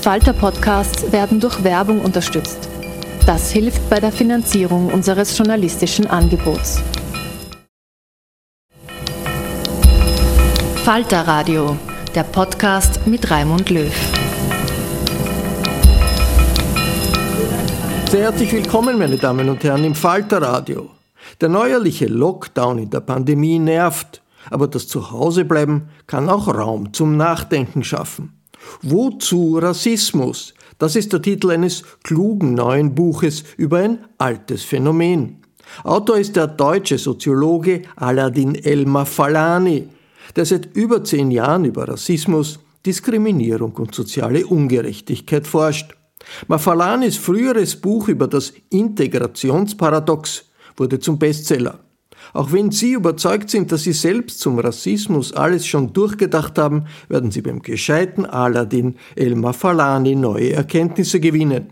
Falter-Podcasts werden durch Werbung unterstützt. Das hilft bei der Finanzierung unseres journalistischen Angebots. Falter Radio, der Podcast mit Raimund Löw. Sehr herzlich willkommen, meine Damen und Herren, im Falter Radio. Der neuerliche Lockdown in der Pandemie nervt, aber das Zuhausebleiben kann auch Raum zum Nachdenken schaffen. Wozu Rassismus? Das ist der Titel eines klugen neuen Buches über ein altes Phänomen. Autor ist der deutsche Soziologe Aladin Elmar Falani, der seit über zehn Jahren über Rassismus, Diskriminierung und soziale Ungerechtigkeit forscht. Mafalanis früheres Buch über das Integrationsparadox wurde zum Bestseller. Auch wenn Sie überzeugt sind, dass Sie selbst zum Rassismus alles schon durchgedacht haben, werden Sie beim gescheiten Aladdin Elmar Falani neue Erkenntnisse gewinnen.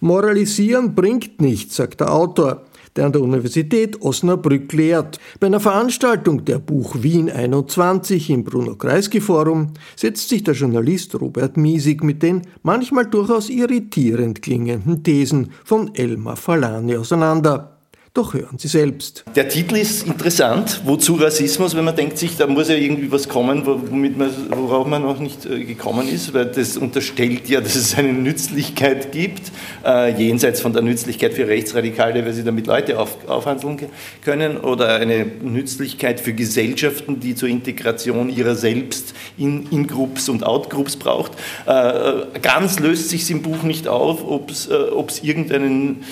Moralisieren bringt nichts, sagt der Autor, der an der Universität Osnabrück lehrt. Bei einer Veranstaltung der Buch Wien 21 im Bruno Kreisky Forum setzt sich der Journalist Robert Miesig mit den manchmal durchaus irritierend klingenden Thesen von Elmar Falani auseinander. Doch hören Sie selbst. Der Titel ist interessant. Wozu Rassismus? Wenn man denkt sich, da muss ja irgendwie was kommen, womit man, worauf man noch nicht äh, gekommen ist, weil das unterstellt ja, dass es eine Nützlichkeit gibt, äh, jenseits von der Nützlichkeit für Rechtsradikale, weil sie damit Leute auf, aufhandeln können, oder eine Nützlichkeit für Gesellschaften, die zur Integration ihrer selbst in, in Groups und Outgroups braucht. Äh, ganz löst sich im Buch nicht auf, ob es äh, irgendeinen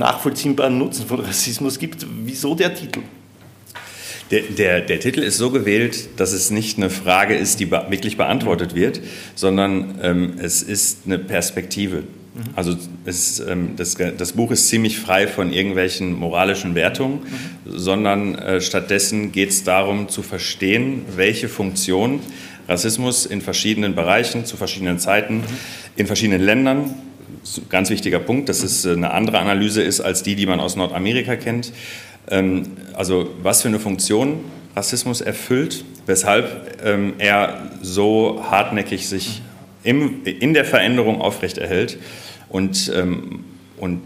nachvollziehbaren Nutzen von Rassismus gibt. Wieso der Titel? Der, der, der, Titel ist so gewählt, dass es nicht eine Frage ist, die be wirklich beantwortet wird, sondern ähm, es ist eine Perspektive. Mhm. Also es, ähm, das, das, Buch ist ziemlich frei von irgendwelchen moralischen Wertungen, mhm. sondern äh, stattdessen geht es darum zu verstehen, welche Funktion Rassismus in verschiedenen Bereichen, zu verschiedenen Zeiten, mhm. in verschiedenen Ländern ganz wichtiger Punkt, dass es äh, eine andere Analyse ist als die, die man aus Nordamerika kennt. Ähm, also was für eine Funktion Rassismus erfüllt, weshalb ähm, er so hartnäckig sich in der Veränderung aufrechterhält. Und, ähm, und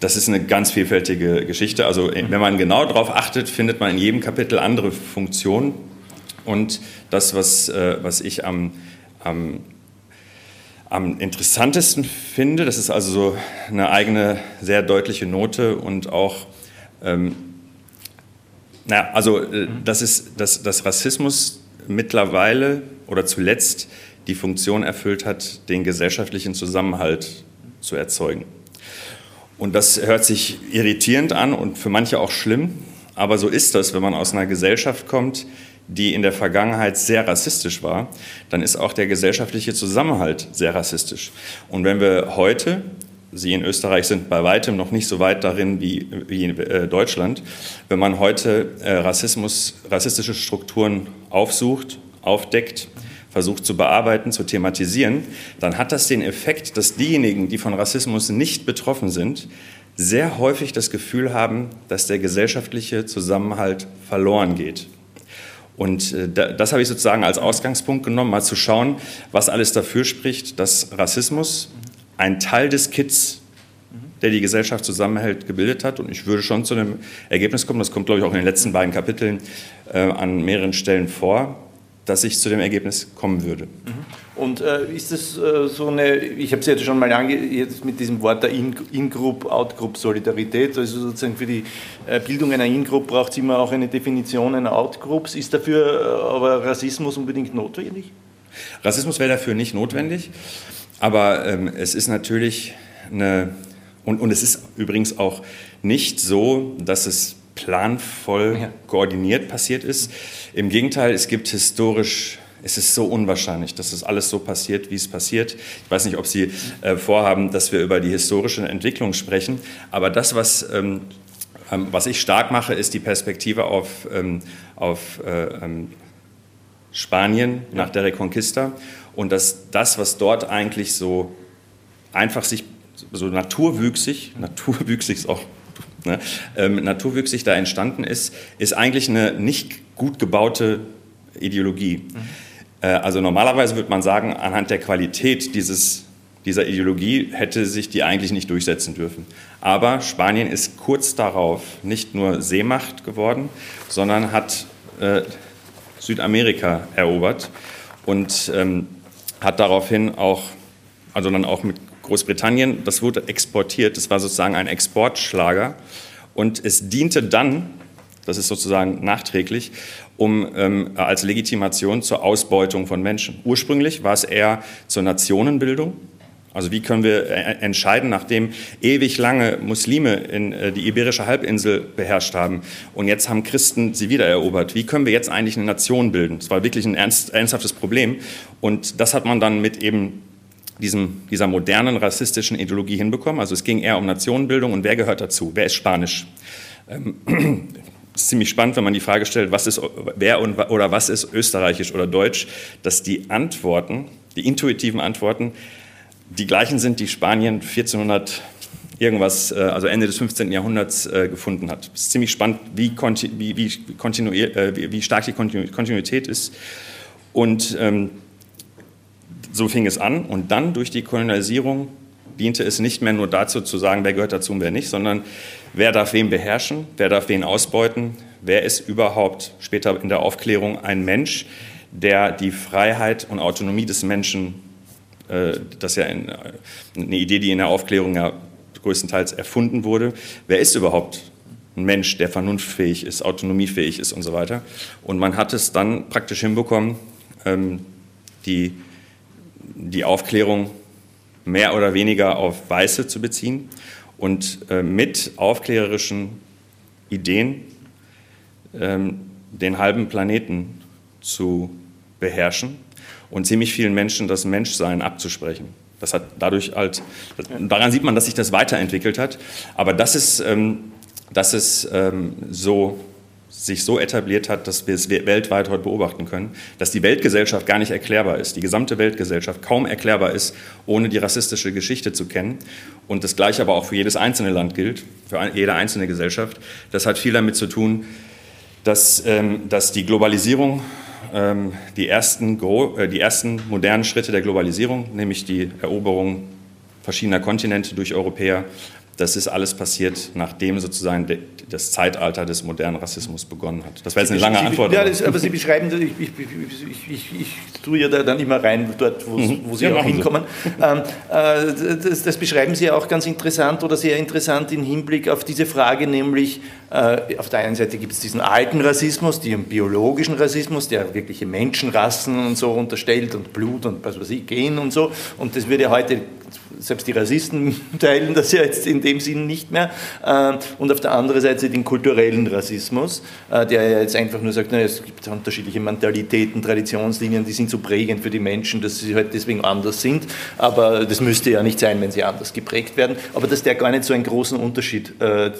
das ist eine ganz vielfältige Geschichte. Also äh, wenn man genau darauf achtet, findet man in jedem Kapitel andere Funktionen. Und das, was, äh, was ich am, am am interessantesten finde. Das ist also so eine eigene, sehr deutliche Note und auch, ähm, naja, also äh, das ist, dass, dass Rassismus mittlerweile oder zuletzt die Funktion erfüllt hat, den gesellschaftlichen Zusammenhalt zu erzeugen. Und das hört sich irritierend an und für manche auch schlimm, aber so ist das, wenn man aus einer Gesellschaft kommt, die in der Vergangenheit sehr rassistisch war, dann ist auch der gesellschaftliche Zusammenhalt sehr rassistisch. Und wenn wir heute, Sie in Österreich sind bei weitem noch nicht so weit darin wie, wie in äh, Deutschland, wenn man heute äh, Rassismus, rassistische Strukturen aufsucht, aufdeckt, versucht zu bearbeiten, zu thematisieren, dann hat das den Effekt, dass diejenigen, die von Rassismus nicht betroffen sind, sehr häufig das Gefühl haben, dass der gesellschaftliche Zusammenhalt verloren geht. Und äh, das habe ich sozusagen als Ausgangspunkt genommen, mal zu schauen, was alles dafür spricht, dass Rassismus ein Teil des Kits, der die Gesellschaft zusammenhält, gebildet hat. Und ich würde schon zu einem Ergebnis kommen, das kommt, glaube ich, auch in den letzten beiden Kapiteln äh, an mehreren Stellen vor, dass ich zu dem Ergebnis kommen würde. Mhm. Und äh, ist das äh, so eine, ich habe es jetzt schon mal ange jetzt mit diesem Wort der In-Group, Out-Group-Solidarität, also sozusagen für die äh, Bildung einer In-Group braucht es immer auch eine Definition einer Out-Groups. Ist dafür äh, aber Rassismus unbedingt notwendig? Rassismus wäre dafür nicht notwendig, aber ähm, es ist natürlich eine, und, und es ist übrigens auch nicht so, dass es planvoll ja. koordiniert passiert ist. Im Gegenteil, es gibt historisch es ist so unwahrscheinlich, dass das alles so passiert, wie es passiert. Ich weiß nicht, ob Sie äh, vorhaben, dass wir über die historische Entwicklung sprechen, aber das, was, ähm, ähm, was ich stark mache, ist die Perspektive auf, ähm, auf äh, ähm, Spanien nach der Reconquista und dass das, was dort eigentlich so einfach sich so naturwüchsig, naturwüchsig ist auch ne, ähm, naturwüchsig da entstanden ist, ist eigentlich eine nicht gut gebaute Ideologie. Mhm. Äh, also normalerweise würde man sagen, anhand der Qualität dieses, dieser Ideologie hätte sich die eigentlich nicht durchsetzen dürfen. Aber Spanien ist kurz darauf nicht nur Seemacht geworden, sondern hat äh, Südamerika erobert und ähm, hat daraufhin auch, also dann auch mit Großbritannien, das wurde exportiert, das war sozusagen ein Exportschlager und es diente dann, das ist sozusagen nachträglich, um ähm, als Legitimation zur Ausbeutung von Menschen. Ursprünglich war es eher zur Nationenbildung. Also wie können wir äh, entscheiden, nachdem ewig lange Muslime in äh, die iberische Halbinsel beherrscht haben und jetzt haben Christen sie wiedererobert, wie können wir jetzt eigentlich eine Nation bilden? Das war wirklich ein ernst, ernsthaftes Problem und das hat man dann mit eben diesem, dieser modernen rassistischen Ideologie hinbekommen. Also es ging eher um Nationenbildung und wer gehört dazu? Wer ist Spanisch? Ähm, es ist ziemlich spannend, wenn man die Frage stellt, was ist, wer und, oder was ist österreichisch oder deutsch, dass die Antworten, die intuitiven Antworten, die gleichen sind, die Spanien 1400 irgendwas, äh, also Ende des 15. Jahrhunderts äh, gefunden hat. Es ist ziemlich spannend, wie, wie, wie, äh, wie stark die Kontinuität ist. Und ähm, so fing es an und dann durch die Kolonialisierung diente es nicht mehr nur dazu zu sagen, wer gehört dazu und wer nicht, sondern wer darf wen beherrschen, wer darf wen ausbeuten, wer ist überhaupt später in der Aufklärung ein Mensch, der die Freiheit und Autonomie des Menschen, äh, das ist ja ein, eine Idee, die in der Aufklärung ja größtenteils erfunden wurde, wer ist überhaupt ein Mensch, der vernunftfähig ist, autonomiefähig ist und so weiter. Und man hat es dann praktisch hinbekommen, ähm, die die Aufklärung mehr oder weniger auf Weiße zu beziehen und äh, mit aufklärerischen Ideen ähm, den halben Planeten zu beherrschen und ziemlich vielen Menschen das Menschsein abzusprechen. Das hat dadurch halt, daran sieht man, dass sich das weiterentwickelt hat. Aber das ist, ähm, das ist ähm, so sich so etabliert hat, dass wir es weltweit heute beobachten können, dass die Weltgesellschaft gar nicht erklärbar ist, die gesamte Weltgesellschaft kaum erklärbar ist, ohne die rassistische Geschichte zu kennen. Und das Gleiche aber auch für jedes einzelne Land gilt, für jede einzelne Gesellschaft. Das hat viel damit zu tun, dass, ähm, dass die Globalisierung, ähm, die, ersten, äh, die ersten modernen Schritte der Globalisierung, nämlich die Eroberung verschiedener Kontinente durch Europäer, das ist alles passiert, nachdem sozusagen das Zeitalter des modernen Rassismus begonnen hat. Das war jetzt eine lange Antwort. Ja, das, aber Sie beschreiben, ich, ich, ich, ich, tue ja da dann immer rein, dort, wo, mhm. wo Sie ja, auch hinkommen. Ähm, äh, das, das, beschreiben Sie ja auch ganz interessant oder sehr interessant im Hinblick auf diese Frage, nämlich äh, auf der einen Seite gibt es diesen alten Rassismus, den biologischen Rassismus, der wirkliche Menschenrassen und so unterstellt und Blut und was weiß ich, Gen und so. Und das wird ja heute selbst die Rassisten teilen das ja jetzt in dem Sinn nicht mehr. Äh, und auf der anderen Seite den kulturellen Rassismus, äh, der ja jetzt einfach nur sagt, na, es gibt unterschiedliche Mentalitäten, Traditionslinien, die sind so prägend für die Menschen, dass sie halt deswegen anders sind. Aber das müsste ja nicht sein, wenn sie anders geprägt werden. Aber dass der gar nicht so einen großen Unterschied, äh,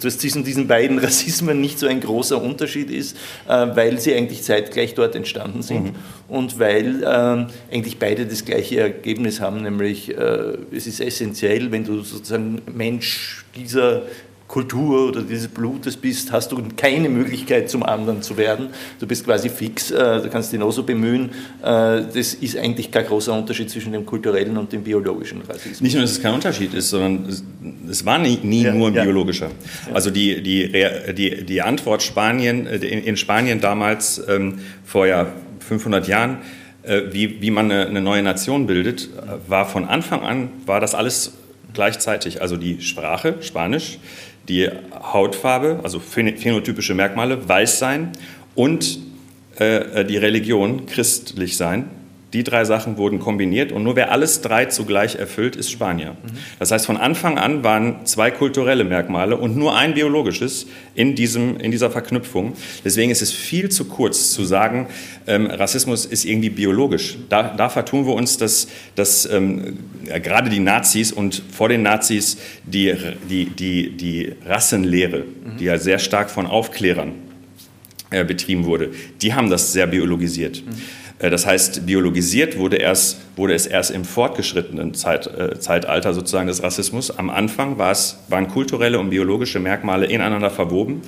dass zwischen diesen beiden Rassismen nicht so ein großer Unterschied ist, weil sie eigentlich zeitgleich dort entstanden sind mhm. und weil ähm, eigentlich beide das gleiche Ergebnis haben, nämlich äh, es ist essentiell, wenn du sozusagen Mensch dieser Kultur oder dieses Blutes bist, hast du keine Möglichkeit zum anderen zu werden. Du bist quasi fix, äh, du kannst dich genauso bemühen. Äh, das ist eigentlich kein großer Unterschied zwischen dem kulturellen und dem biologischen Rassismus. Nicht nur, dass es kein Unterschied ist, sondern es, war nie, nie ja, nur ein ja. biologischer. Ja. Also die, die, die, die Antwort Spanien, in Spanien damals ähm, vor ja 500 Jahren, äh, wie, wie man eine, eine neue Nation bildet, äh, war von Anfang an, war das alles gleichzeitig. Also die Sprache, Spanisch, die Hautfarbe, also phänotypische Merkmale, weiß sein und äh, die Religion, christlich sein. Die drei Sachen wurden kombiniert und nur wer alles drei zugleich erfüllt, ist Spanier. Das heißt, von Anfang an waren zwei kulturelle Merkmale und nur ein biologisches in, diesem, in dieser Verknüpfung. Deswegen ist es viel zu kurz zu sagen, ähm, Rassismus ist irgendwie biologisch. Da, da vertun wir uns, dass, dass ähm, gerade die Nazis und vor den Nazis die, die, die, die Rassenlehre, die ja sehr stark von Aufklärern äh, betrieben wurde, die haben das sehr biologisiert. Mhm. Äh, das heißt, biologisiert wurde, erst, wurde es erst im fortgeschrittenen Zeit, äh, Zeitalter sozusagen des Rassismus. Am Anfang war es, waren kulturelle und biologische Merkmale ineinander verwoben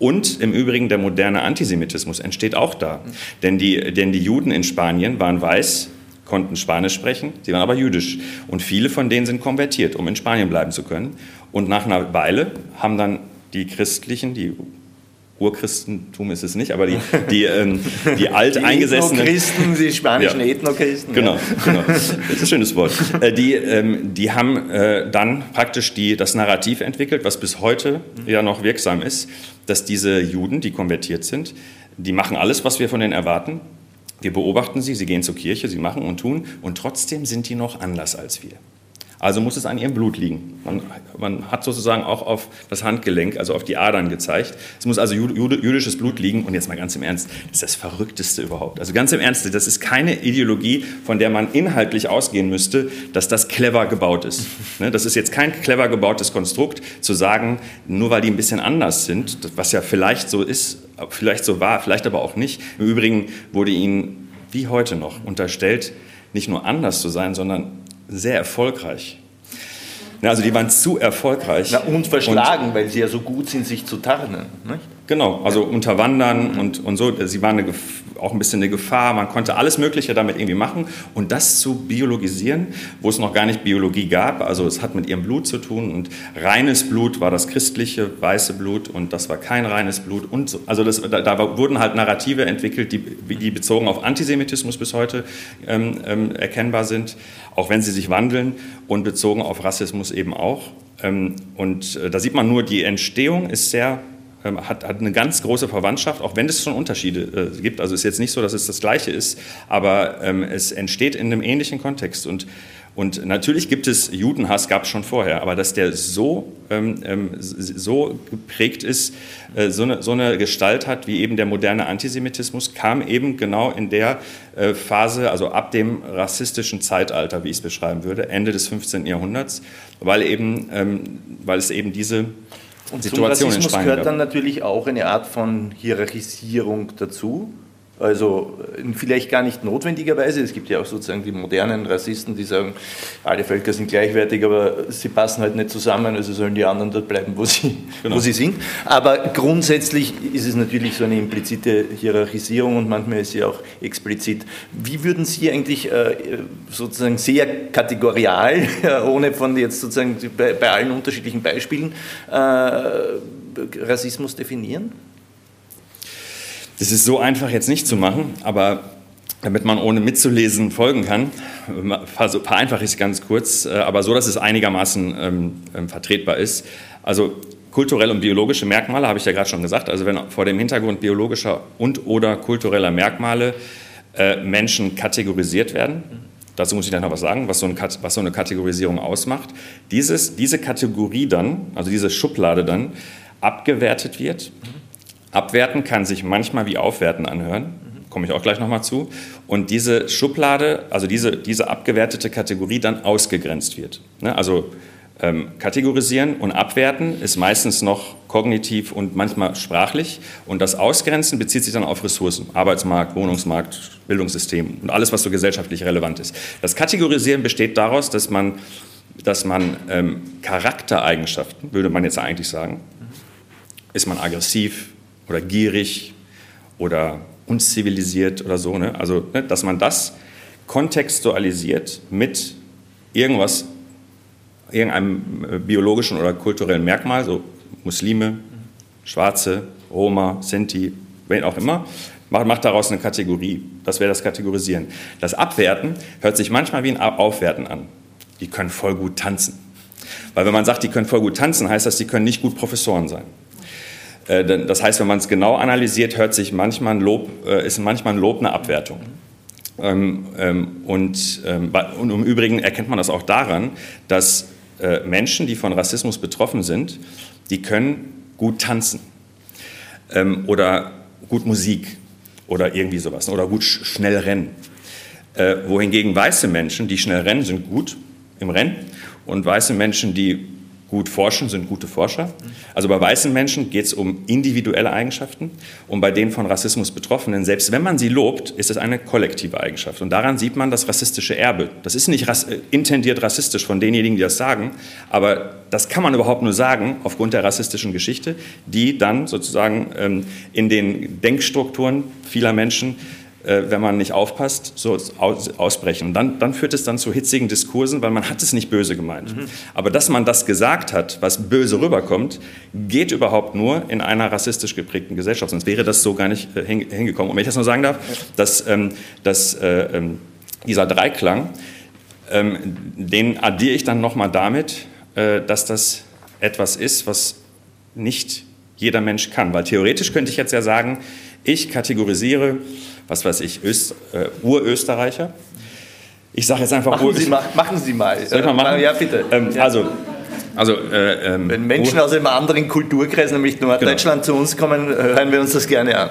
Und im Übrigen der moderne Antisemitismus entsteht auch da. Denn die, denn die Juden in Spanien waren weiß, konnten Spanisch sprechen, sie waren aber jüdisch. Und viele von denen sind konvertiert, um in Spanien bleiben zu können. Und nach einer Weile haben dann die Christlichen, die Urchristentum ist es nicht, aber die, die, ähm, die alteingesessenen... Die Ethnochristen, die spanischen ja. Ethnochristen. Genau, ja. genau. Das ist ein schönes Wort. Äh, die, ähm, die haben äh, dann praktisch die, das Narrativ entwickelt, was bis heute ja noch wirksam ist, dass diese Juden, die konvertiert sind, die machen alles, was wir von denen erwarten. Wir beobachten sie, sie gehen zur Kirche, sie machen und tun und trotzdem sind die noch anders als wir. Also muss es an ihrem Blut liegen. Man, man, hat sozusagen auch auf das Handgelenk, also auf die Adern gezeigt. Es muss also jüdisches Blut liegen. Und jetzt mal ganz im Ernst, das ist das Verrückteste überhaupt. Also ganz im Ernst, das ist keine Ideologie, von der man inhaltlich ausgehen müsste, dass das clever gebaut ist. Ne, das ist jetzt kein clever gebautes Konstrukt, zu sagen, nur weil die ein bisschen anders sind, was ja vielleicht so ist, vielleicht so war, vielleicht aber auch nicht. Im Übrigen wurde ihnen wie heute noch unterstellt, nicht nur anders zu sein, sondern sehr erfolgreich. Also die waren zu erfolgreich. Na, und verschlagen, und, weil sie ja so gut sind, sich zu tarnen. Nicht? Genau, also unterwandern mhm. und, und so. Sie waren eine, auch ein bisschen eine Gefahr. Man konnte alles Mögliche damit irgendwie machen. Und das zu biologisieren, wo es noch gar nicht Biologie gab, also es hat mit ihrem Blut zu tun. Und reines Blut war das christliche, weiße Blut und das war kein reines Blut. Und so. Also das, da, da, wurden halt Narrative entwickelt, die, die bezogen auf Antisemitismus bis heute ähm, ähm, erkennbar sind, auch wenn sie sich wandeln und bezogen auf Rassismus eben auch. Ähm, und äh, da sieht man nur, die Entstehung ist sehr hat, hat, eine ganz große Verwandtschaft, auch wenn es schon Unterschiede äh, gibt. Also es ist jetzt nicht so, dass es das Gleiche ist, aber ähm, es entsteht in einem ähnlichen Kontext. Und, und natürlich gibt es Judenhass, gab es schon vorher, aber dass der so, ähm, ähm so geprägt ist, äh, so, eine, so eine Gestalt hat, wie eben der moderne Antisemitismus, kam eben genau in der äh, Phase, also ab dem rassistischen Zeitalter, wie ich es beschreiben würde, Ende des 15. Jahrhunderts, weil, eben, ähm, weil es eben diese und Situation zum Rassismus gehört dann natürlich auch eine Art von Hierarchisierung dazu. Also vielleicht gar nicht notwendigerweise. Es gibt ja auch sozusagen die modernen Rassisten, die sagen, alle Völker sind gleichwertig, aber sie passen halt nicht zusammen, also sollen die anderen dort bleiben, wo sie, genau. wo sie sind. Aber grundsätzlich ist es natürlich so eine implizite Hierarchisierung und manchmal ist sie auch explizit. Wie würden Sie eigentlich äh, sozusagen sehr kategorial, ohne von jetzt sozusagen bei, bei allen unterschiedlichen Beispielen, äh, Rassismus definieren? Das ist so einfach jetzt nicht zu machen, aber damit man ohne mitzulesen folgen kann, vereinfache ich es ganz kurz, äh, aber so, dass es einigermaßen ähm, ähm, vertretbar ist. Also kulturelle und biologische Merkmale habe ich ja gerade schon gesagt. Also wenn vor dem Hintergrund biologischer und oder kultureller Merkmale äh, Menschen kategorisiert werden, dazu muss ich dann noch was sagen, was so, ein, was so eine Kategorisierung ausmacht, Dieses, diese Kategorie dann, also diese Schublade dann, abgewertet wird. Abwerten kann sich manchmal wie aufwerten anhören, komme ich auch gleich nochmal zu. Und diese Schublade, also diese, diese abgewertete Kategorie dann ausgegrenzt wird. Ne? Also ähm, kategorisieren und abwerten ist meistens noch kognitiv und manchmal sprachlich. Und das Ausgrenzen bezieht sich dann auf Ressourcen, Arbeitsmarkt, Wohnungsmarkt, Bildungssystem und alles, was so gesellschaftlich relevant ist. Das Kategorisieren besteht daraus, dass man, dass man ähm, Charaktereigenschaften, würde man jetzt eigentlich sagen, ist man aggressiv, oder gierig oder unzivilisiert oder so. Ne? Also, ne, dass man das kontextualisiert mit irgendwas, irgendeinem äh, biologischen oder kulturellen Merkmal, so Muslime, Schwarze, Roma, Sinti, wen auch immer, macht, macht daraus eine Kategorie. Das wäre das Kategorisieren. Das Abwerten hört sich manchmal wie ein Aufwerten an. Die können voll gut tanzen. Weil wenn man sagt, die können voll gut tanzen, heißt das, die können nicht gut Professoren sein. Äh, das heißt, wenn man es genau analysiert, hört sich manchmal ein Lob, äh, ist manchmal ein Lob eine Abwertung. Ähm, ähm, und, ähm, und im Übrigen erkennt man das auch daran, dass äh, Menschen, die von Rassismus betroffen sind, die können gut tanzen oder gut Musik oder irgendwie sowas oder gut schnell rennen. wohingegen weiße Menschen, die schnell rennen, sind gut im Rennen und weiße Menschen, die gut forschen, sind gute Forscher. Also bei weißen Menschen geht es um individuelle Eigenschaften und bei den von Rassismus Betroffenen, selbst wenn man sie lobt, ist es eine kollektive Eigenschaft. Und daran sieht man das rassistische Erbe. Das ist nicht rass äh, intendiert rassistisch von denjenigen, die das sagen, aber das kann man überhaupt nur sagen aufgrund der rassistischen Geschichte, die dann sozusagen ähm, in den Denkstrukturen vieler Menschen wenn man nicht aufpasst, so ausbrechen. Und dann, dann, führt es dann zu hitzigen Diskursen, weil man hat es nicht böse gemeint. Mhm. Aber dass man das gesagt hat, was böse rüberkommt, geht überhaupt nur in einer rassistisch geprägten Gesellschaft. Sonst wäre das so gar nicht äh, hingekommen. Und wenn ich das nur sagen darf, dass, ähm, dass äh, ähm, dieser Dreiklang, ähm, den addiere ich dann nochmal damit, äh, dass das etwas ist, was nicht jeder Mensch kann. Weil theoretisch könnte ich jetzt ja sagen, ich kategorisiere was weiß ich, Öst, äh, Urösterreicher. Ich sage jetzt einfach machen Sie, mal, machen Sie mal. Soll ich mal machen? Ja, bitte. Ähm, ja. Also, also, äh, ähm, Wenn Menschen aus einem anderen Kulturkreis, nämlich Norddeutschland, genau. zu uns kommen, hören wir uns das gerne an.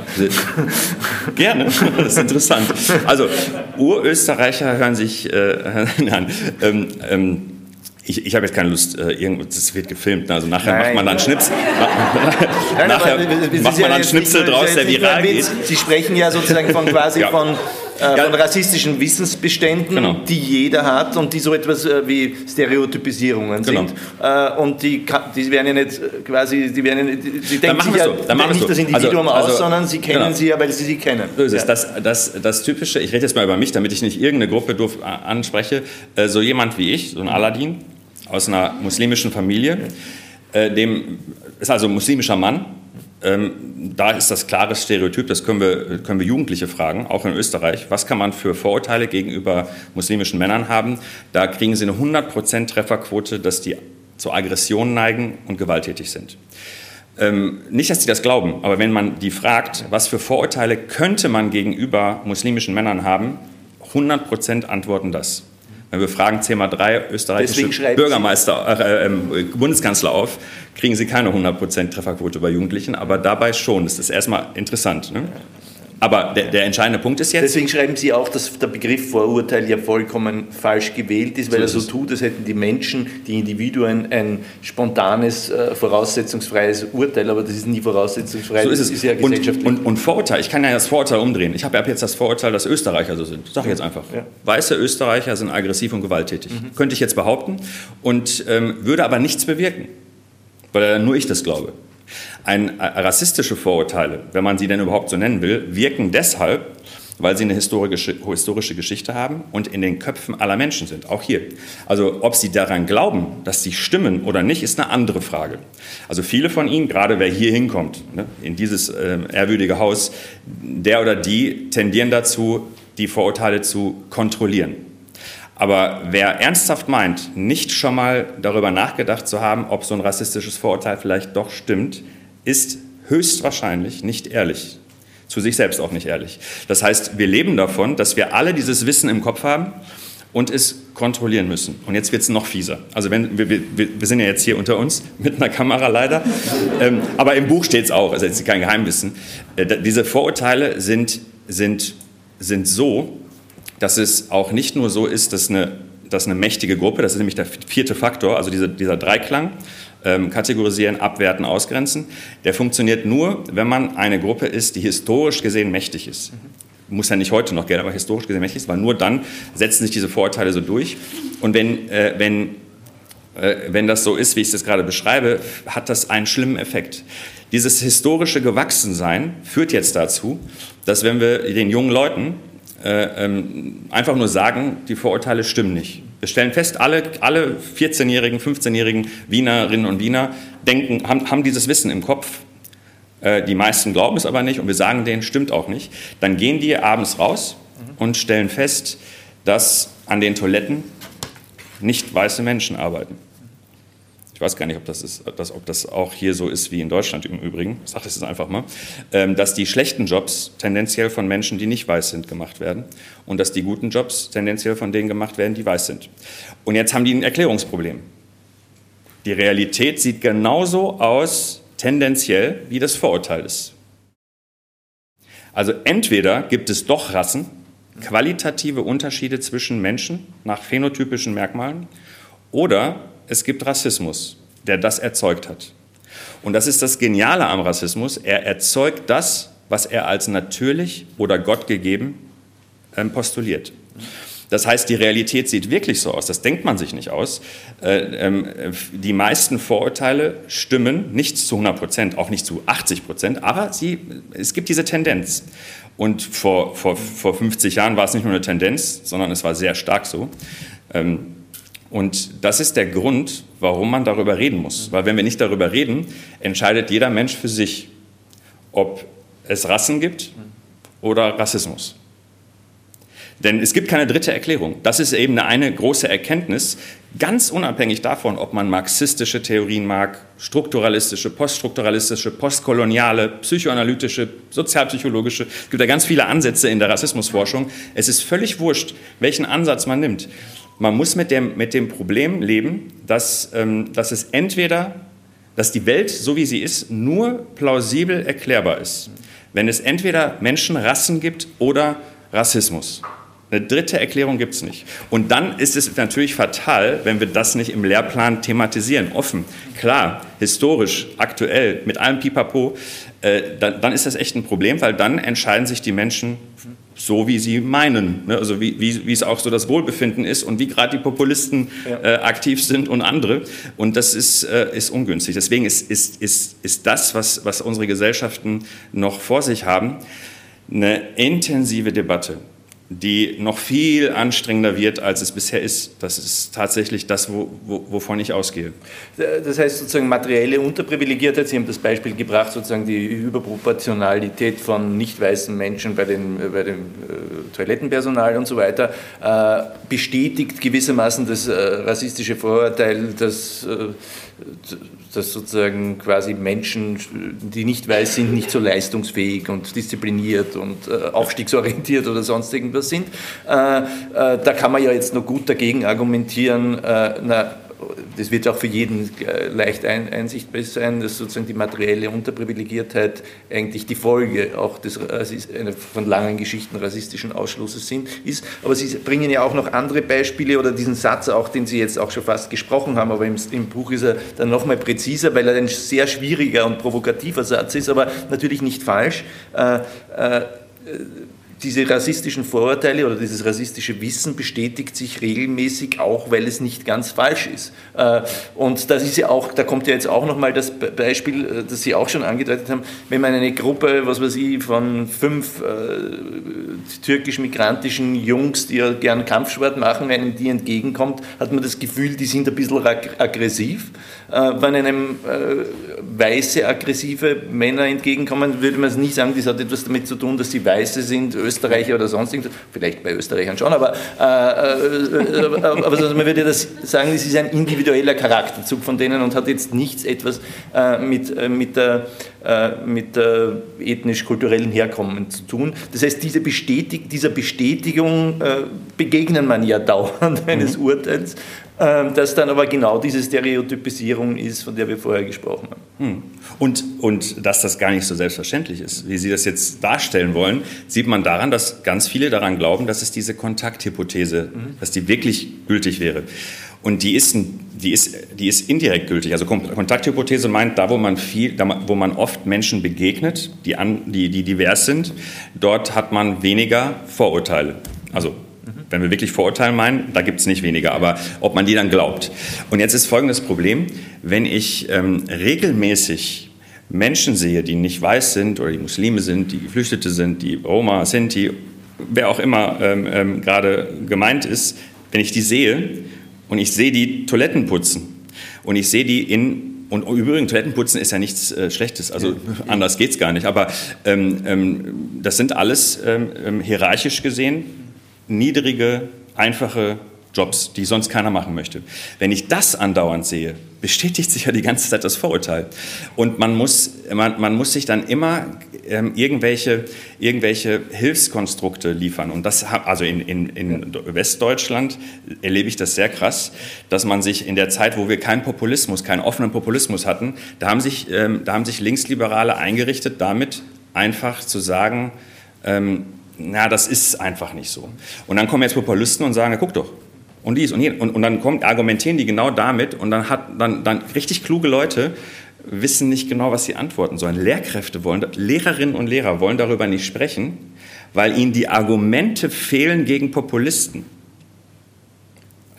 Gerne, das ist interessant. Also, Urösterreicher hören sich äh, an. Ähm, ähm, ich, ich habe jetzt keine Lust, äh, irgendwas, das wird gefilmt, ne? also nachher Nein. macht man dann Schnipsel, Nein, nachher macht man dann Schnipsel draus, der viral geht. Sie sprechen ja sozusagen von quasi ja. von äh, ja. von rassistischen Wissensbeständen, genau. die jeder hat und die so etwas äh, wie Stereotypisierungen genau. sind. Äh, und die, die werden ja nicht äh, quasi, die werden ja nicht, die denken sich ja so. nicht so. das Individuum also, aus, also, sondern sie kennen genau. sie ja, weil sie sie kennen. So ist es. Das, das, das Typische, ich rede jetzt mal über mich, damit ich nicht irgendeine Gruppe doof anspreche, äh, so jemand wie ich, so ein Aladdin, aus einer muslimischen Familie. Äh, dem ist also ein muslimischer Mann. Ähm, da ist das klare Stereotyp, das können wir, können wir Jugendliche fragen, auch in Österreich. Was kann man für Vorurteile gegenüber muslimischen Männern haben? Da kriegen sie eine 100% Trefferquote, dass die zur Aggression neigen und gewalttätig sind. Ähm, nicht, dass sie das glauben, aber wenn man die fragt, was für Vorurteile könnte man gegenüber muslimischen Männern haben, 100% antworten das. Wenn wir fragen CMA3 österreichische Bürgermeister, äh, äh, Bundeskanzler auf, kriegen sie keine 100% Trefferquote bei Jugendlichen, aber dabei schon. Das ist erstmal interessant. Ne? Aber der, der, entscheidende Punkt ist jetzt. Deswegen schreiben Sie auch, dass der Begriff Vorurteil ja vollkommen falsch gewählt ist, weil so er so tut, als hätten die Menschen, die Individuen ein spontanes, äh, voraussetzungsfreies Urteil, aber das ist nie voraussetzungsfrei. So ist es. Das ist ja gesellschaftlich. Und, und, und, Vorurteil, ich kann ja das Vorurteil umdrehen. Ich habe ja jetzt das Vorurteil, dass Österreicher so sind. Sag ich jetzt einfach. Ja. Weiße Österreicher sind aggressiv und gewalttätig. Mhm. Könnte ich jetzt behaupten und ähm, würde aber nichts bewirken, weil nur ich das glaube. Ein, äh, rassistische Vorurteile, wenn man sie denn überhaupt so nennen will, wirken deshalb, weil sie eine historische, historische Geschichte haben und in den Köpfen aller Menschen sind, auch hier. Also ob sie daran glauben, dass sie stimmen oder nicht, ist eine andere Frage. Also viele von ihnen, gerade wer hier hinkommt, ne, in dieses äh, ehrwürdige Haus, der oder die tendieren dazu, die Vorurteile zu kontrollieren. Aber wer ernsthaft meint, nicht schon mal darüber nachgedacht zu haben, ob so ein rassistisches Vorurteil vielleicht doch stimmt, ist höchstwahrscheinlich nicht ehrlich. Zu sich selbst auch nicht ehrlich. Das heißt, wir leben davon, dass wir alle dieses Wissen im Kopf haben und es kontrollieren müssen. Und jetzt wird es noch fieser. Also wenn, wir, wir, wir, sind ja jetzt hier unter uns mit einer Kamera leider, ähm, aber im Buch steht es auch, also jetzt kein Geheimwissen. Äh, diese Vorurteile sind, sind, sind so, dass es auch nicht nur so ist, dass eine, dass eine mächtige Gruppe, das ist nämlich der vierte Faktor, also diese, dieser Dreiklang, ähm, kategorisieren, abwerten, ausgrenzen, der funktioniert nur, wenn man eine Gruppe ist, die historisch gesehen mächtig ist. Muss ja nicht heute noch gelten, aber historisch gesehen mächtig ist, weil nur dann setzen sich diese Vorurteile so durch. Und wenn, äh, wenn, äh, wenn das so ist, wie ich es gerade beschreibe, hat das einen schlimmen Effekt. Dieses historische Gewachsensein führt jetzt dazu, dass wenn wir den jungen Leuten einfach nur sagen, die Vorurteile stimmen nicht. Wir stellen fest, alle, alle 14-jährigen, 15-jährigen Wienerinnen und Wiener denken, haben, haben dieses Wissen im Kopf. Äh, die meisten glauben es aber nicht und wir sagen denen, stimmt auch nicht. Dann gehen die abends raus und stellen fest, dass an den Toiletten nicht weiße Menschen arbeiten ich weiß gar nicht, ob das, ist, ob das auch hier so ist wie in Deutschland im Übrigen, ich sage das jetzt einfach mal, ähm, dass die schlechten Jobs tendenziell von Menschen, die nicht weiß sind, gemacht werden und dass die guten Jobs tendenziell von denen gemacht werden, die weiß sind. Und jetzt haben die ein Erklärungsproblem. Die Realität sieht genauso aus, tendenziell, wie das Vorurteil ist. Also entweder gibt es doch Rassen, qualitative Unterschiede zwischen Menschen nach phänotypischen Merkmalen, oder es gibt Rassismus, der das erzeugt hat. Und das ist das Geniale am Rassismus. Er erzeugt das, was er als natürlich oder Gott gegeben ähm, postuliert. Das heißt, die Realität sieht wirklich so aus, das denkt man sich nicht aus. Äh, ähm, die meisten Vorurteile stimmen nicht zu 100 Prozent, auch nicht zu 80 Prozent, aber sie, es gibt diese Tendenz. Und vor, vor, vor 50 Jahren war es nicht nur eine Tendenz, sondern es war sehr stark so. Ähm, und das ist der Grund, warum man darüber reden muss. Weil wenn wir nicht darüber reden, entscheidet jeder Mensch für sich, ob es Rassen gibt oder Rassismus. Denn es gibt keine dritte Erklärung. Das ist eben eine große Erkenntnis, ganz unabhängig davon, ob man marxistische Theorien mag, strukturalistische, poststrukturalistische, postkoloniale, psychoanalytische, sozialpsychologische. Es gibt ja ganz viele Ansätze in der Rassismusforschung. Es ist völlig wurscht, welchen Ansatz man nimmt. Man muss mit dem, mit dem Problem leben, dass, ähm, dass es entweder, dass die Welt, so wie sie ist, nur plausibel erklärbar ist. Wenn es entweder Menschenrassen gibt oder Rassismus. Eine dritte Erklärung gibt es nicht. Und dann ist es natürlich fatal, wenn wir das nicht im Lehrplan thematisieren, offen, klar, historisch, aktuell, mit allem Pipapo, äh, dann, dann, ist das echt ein Problem, weil dann entscheiden sich die Menschen so, wie sie meinen, ne? also wie, wie, wie, es auch so das Wohlbefinden ist und wie gerade die Populisten ja. äh, aktiv sind und andere. Und das ist, äh, ist ungünstig. Deswegen ist, ist, ist, ist das, was, was unsere Gesellschaften noch vor sich haben, eine intensive Debatte die noch viel anstrengender wird, als es bisher ist. Das ist tatsächlich das, wo, wo, wovon ich ausgehe. Das heißt sozusagen materielle Unterprivilegiertheit, Sie haben das Beispiel gebracht, sozusagen die Überproportionalität von nicht weißen Menschen bei, den, bei dem äh, Toilettenpersonal und so weiter, äh, bestätigt gewissermaßen das äh, rassistische Vorurteil, dass äh, dass sozusagen quasi Menschen, die nicht weiß sind, nicht so leistungsfähig und diszipliniert und äh, aufstiegsorientiert oder sonst irgendwas sind. Äh, äh, da kann man ja jetzt noch gut dagegen argumentieren, äh, na, das wird auch für jeden äh, leicht ein, einsichtbar sein, dass sozusagen die materielle Unterprivilegiertheit eigentlich die Folge auch des von langen Geschichten rassistischen Ausschlusses sind, ist. Aber Sie bringen ja auch noch andere Beispiele oder diesen Satz auch, den Sie jetzt auch schon fast gesprochen haben, aber im, im Buch ist er dann nochmal präziser, weil er ein sehr schwieriger und provokativer Satz ist, aber natürlich nicht falsch. Äh, äh, diese rassistischen Vorurteile oder dieses rassistische Wissen bestätigt sich regelmäßig auch, weil es nicht ganz falsch ist. Äh, und das ist ja auch, da kommt ja jetzt auch nochmal das Beispiel, äh, das Sie auch schon angedeutet haben, wenn man eine Gruppe, was weiß ich, von fünf äh, türkisch-migrantischen Jungs, die ja gern Kampfsport machen, einem die entgegenkommt, hat man das Gefühl, die sind ein bisschen aggressiv. Äh, wenn einem äh, weiße, aggressive Männer entgegenkommen, würde man es nicht sagen, das hat etwas damit zu tun, dass sie weiße sind, Österreicher oder sonst irgendwas. Vielleicht bei Österreichern schon, aber, äh, äh, äh aber also man würde das sagen, es ist ein individueller Charakterzug von denen und hat jetzt nichts etwas äh, mit, mit der mit der ethnisch-kulturellen Herkommen zu tun. Das heißt, diese Bestätig dieser Bestätigung äh, begegnen man ja dauernd eines mhm. Urteils das dann aber genau diese Stereotypisierung ist, von der wir vorher gesprochen haben. Hm. Und, und dass das gar nicht so selbstverständlich ist, wie Sie das jetzt darstellen wollen, sieht man daran, dass ganz viele daran glauben, dass es diese Kontakthypothese, mhm. dass die wirklich gültig wäre. Und die ist, die, ist, die ist indirekt gültig. Also Kontakthypothese meint, da wo man, viel, da, wo man oft Menschen begegnet, die, an, die, die divers sind, dort hat man weniger Vorurteile. Also wenn wir wirklich Vorurteile meinen, da gibt es nicht weniger, aber ob man die dann glaubt. Und jetzt ist folgendes Problem, wenn ich ähm, regelmäßig Menschen sehe, die nicht weiß sind oder die Muslime sind, die Geflüchtete sind, die Roma, Sinti, wer auch immer ähm, ähm, gerade gemeint ist, wenn ich die sehe und ich sehe die Toiletten putzen und ich sehe die in und übrigens, Toilettenputzen ist ja nichts äh, Schlechtes, also anders geht es gar nicht. Aber ähm, ähm, das sind alles ähm, ähm hierarchisch gesehen niedrige, einfache Jobs, die sonst keiner machen möchte. Wenn ich das andauernd sehe, bestätigt sich ja die ganze Zeit das Vorurteil. Und man muss, man, man muss sich dann immer ähm, irgendwelche, irgendwelche Hilfskonstrukte liefern. Und das, also in, in, in Westdeutschland erlebe ich das sehr krass, dass man sich in der Zeit, wo wir keinen Populismus, keinen offenen Populismus hatten, da haben sich, ähm, da haben sich Linksliberale eingerichtet, damit einfach zu sagen, ähm, na, das ist einfach nicht so. Und dann kommen jetzt Populisten und sagen, ja, guck doch. und dies und jenes. Und, und dann kommt, argumentieren die genau damit und dann hat dann, dann richtig kluge Leute wissen nicht genau, was sie antworten sollen. Lehrkräfte wollen, Lehrerinnen und Lehrer wollen darüber nicht sprechen, weil ihnen die Argumente fehlen gegen Populisten.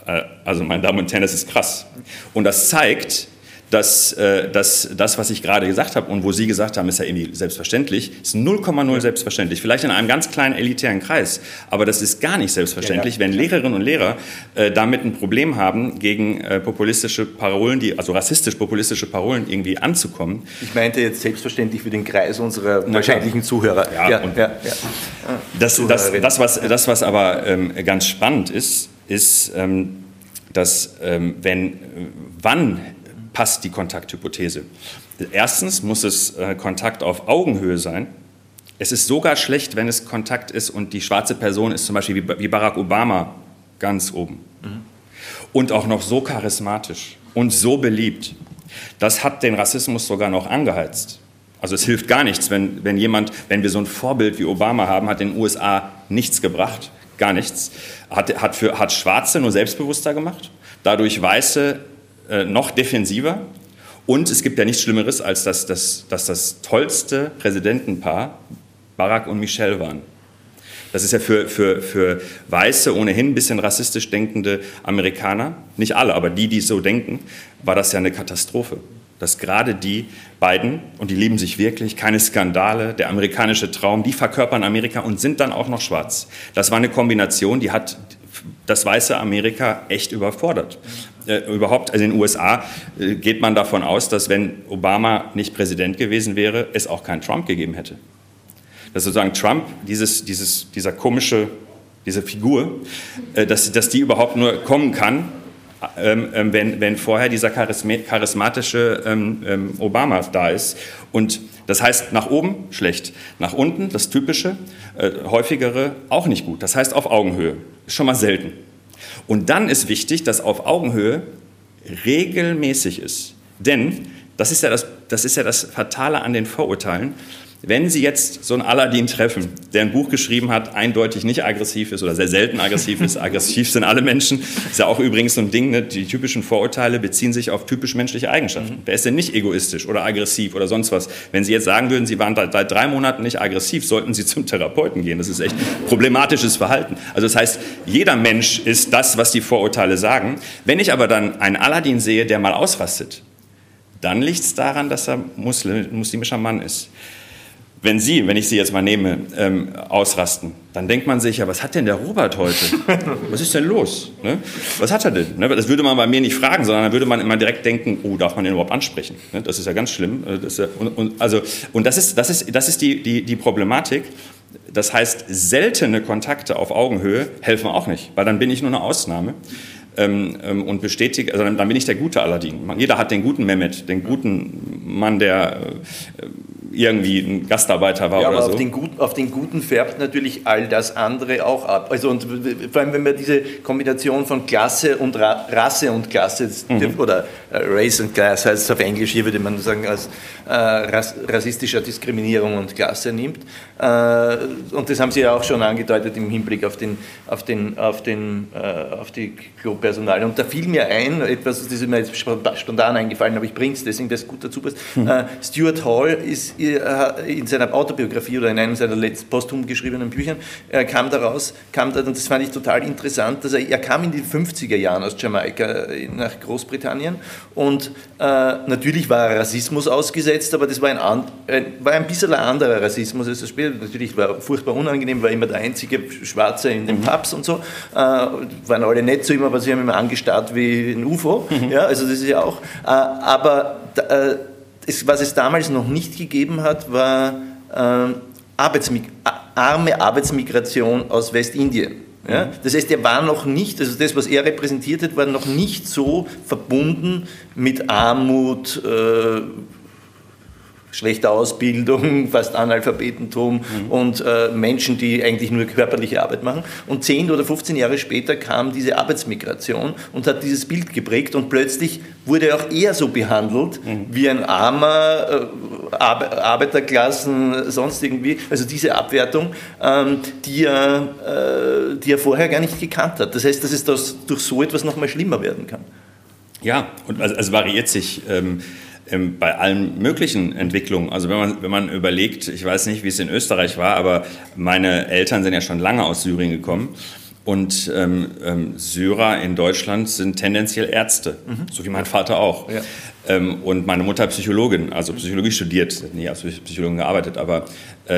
Äh, also, meine Damen und Herren, das ist krass. Und das zeigt, dass, äh, dass das, was ich gerade gesagt habe und wo Sie gesagt haben, ist ja irgendwie selbstverständlich, ist 0,0 selbstverständlich. Vielleicht in einem ganz kleinen elitären Kreis, aber das ist gar nicht selbstverständlich, ja, ja. wenn Lehrerinnen und Lehrer äh, damit ein Problem haben, gegen äh, populistische Parolen, die, also rassistisch-populistische Parolen irgendwie anzukommen. Ich meinte jetzt selbstverständlich für den Kreis unserer Na, wahrscheinlichen Zuhörer. Ja, ja, ja, Das, das, das, was, das, was aber ähm, ganz spannend ist, ist, ähm, dass ähm, wenn, wann passt die Kontakthypothese. Erstens muss es äh, Kontakt auf Augenhöhe sein. Es ist sogar schlecht, wenn es Kontakt ist und die schwarze Person ist zum Beispiel wie, wie Barack Obama ganz oben. Mhm. Und auch noch so charismatisch und so beliebt. Das hat den Rassismus sogar noch angeheizt. Also es hilft gar nichts, wenn, wenn jemand, wenn wir so ein Vorbild wie Obama haben, hat in den USA nichts gebracht, gar nichts. Hat, hat, für, hat Schwarze nur selbstbewusster gemacht, dadurch Weiße äh, noch defensiver. Und es gibt ja nichts Schlimmeres, als dass, dass, dass das tollste Präsidentenpaar Barack und Michelle waren. Das ist ja für, für, für weiße, ohnehin ein bisschen rassistisch denkende Amerikaner, nicht alle, aber die, die so denken, war das ja eine Katastrophe. Dass gerade die beiden, und die lieben sich wirklich, keine Skandale, der amerikanische Traum, die verkörpern Amerika und sind dann auch noch schwarz. Das war eine Kombination, die hat das weiße Amerika echt überfordert äh, überhaupt, also in den USA äh, geht man davon aus, dass wenn Obama nicht Präsident gewesen wäre, es auch keinen Trump gegeben hätte. Dass sozusagen Trump, dieses, dieses, dieser komische, diese Figur, äh, dass, dass die überhaupt nur kommen kann, ähm, ähm, wenn, wenn vorher dieser charismatische ähm, ähm, Obama da ist. Und das heißt, nach oben schlecht, nach unten das typische, äh, häufigere auch nicht gut. Das heißt auf Augenhöhe, schon mal selten. Und dann ist wichtig, dass auf Augenhöhe regelmäßig ist. Denn das ist ja das, das, ist ja das Fatale an den Vorurteilen. Wenn Sie jetzt so einen Aladdin treffen, der ein Buch geschrieben hat, eindeutig nicht aggressiv ist oder sehr selten aggressiv ist, aggressiv sind alle Menschen, ist ja auch übrigens so ein Ding, ne? die typischen Vorurteile beziehen sich auf typisch menschliche Eigenschaften. Mhm. Wer ist denn nicht egoistisch oder aggressiv oder sonst was? Wenn Sie jetzt sagen würden, Sie waren seit drei Monaten nicht aggressiv, sollten Sie zum Therapeuten gehen. Das ist echt problematisches Verhalten. Also das heißt, jeder Mensch ist das, was die Vorurteile sagen. Wenn ich aber dann einen Aladdin sehe, der mal ausrastet, dann liegt es daran, dass er Muslim, muslimischer Mann ist wenn Sie, wenn ich Sie jetzt mal nehme, ähm, ausrasten, dann denkt man sich ja, was hat denn der Robert heute? Was ist denn los? Ne? Was hat er denn? Ne? Das würde man bei mir nicht fragen, sondern dann würde man immer direkt denken, oh, darf man den überhaupt ansprechen? Ne? Das ist ja ganz schlimm. Äh, das ja, und, und, also, und das ist, das ist, das ist die, die, die Problematik. Das heißt, seltene Kontakte auf Augenhöhe helfen auch nicht, weil dann bin ich nur eine Ausnahme. Ähm, ähm, und bestätige, also dann, bin ich der gute Aladdin. Jeder hat den guten Mehmet, den guten Mann, der äh, irgendwie ein Gastarbeiter war ja, oder aber so. Auf den, Gut, auf den Guten färbt natürlich all das andere auch ab. Also und vor allem, wenn wir diese Kombination von Klasse und Ra Rasse und Klasse mhm. oder äh, Race und Class heißt es auf Englisch, hier würde man sagen als äh, ras rassistischer Diskriminierung und Klasse nimmt. Äh, und das haben Sie ja auch schon angedeutet im Hinblick auf, den, auf, den, auf, den, äh, auf die Clubpersonal. Und da fiel mir ein, etwas, das ist mir jetzt spontan eingefallen, aber ich bringe es deswegen, dass es gut dazu passt. Mhm. Stuart Hall ist in seiner Autobiografie oder in einem seiner letzten posthum geschriebenen Büchern kam daraus, kam da, und das fand ich total interessant, dass er, er kam in den 50er Jahren aus Jamaika nach Großbritannien und äh, natürlich war er Rassismus ausgesetzt, aber das war ein, ein, war ein bisschen ein anderer Rassismus als das später. Natürlich war furchtbar unangenehm, war immer der einzige Schwarze in den. Pubs und so, äh, waren alle nett zu ihm, aber sie haben ihn arrangestarrt wie ein UFO, mhm. ja, also das ist ja auch, äh, aber äh, es, was es damals noch nicht gegeben hat, war äh, Arbeitsmig arme Arbeitsmigration aus Westindien. Ja? Das heißt, er war noch nicht, also das, was er repräsentiert hat, war noch nicht so verbunden mit Armut, äh, schlechte Ausbildung, fast Analphabetentum mhm. und äh, Menschen, die eigentlich nur körperliche Arbeit machen. Und 10 oder 15 Jahre später kam diese Arbeitsmigration und hat dieses Bild geprägt und plötzlich wurde auch er so behandelt mhm. wie ein armer äh, Arbeiterklassen, sonst irgendwie. Also diese Abwertung, ähm, die, er, äh, die er vorher gar nicht gekannt hat. Das heißt, dass es das durch so etwas noch mal schlimmer werden kann. Ja, und also, also variiert sich. Ähm, ähm, bei allen möglichen Entwicklungen. Also wenn man, wenn man überlegt, ich weiß nicht, wie es in Österreich war, aber meine Eltern sind ja schon lange aus Syrien gekommen. Und ähm, ähm, Syrer in Deutschland sind tendenziell Ärzte, mhm. so wie mein Vater auch. Ja. Ähm, und meine Mutter Psychologin, also Psychologie studiert, nie als Psychologin gearbeitet, aber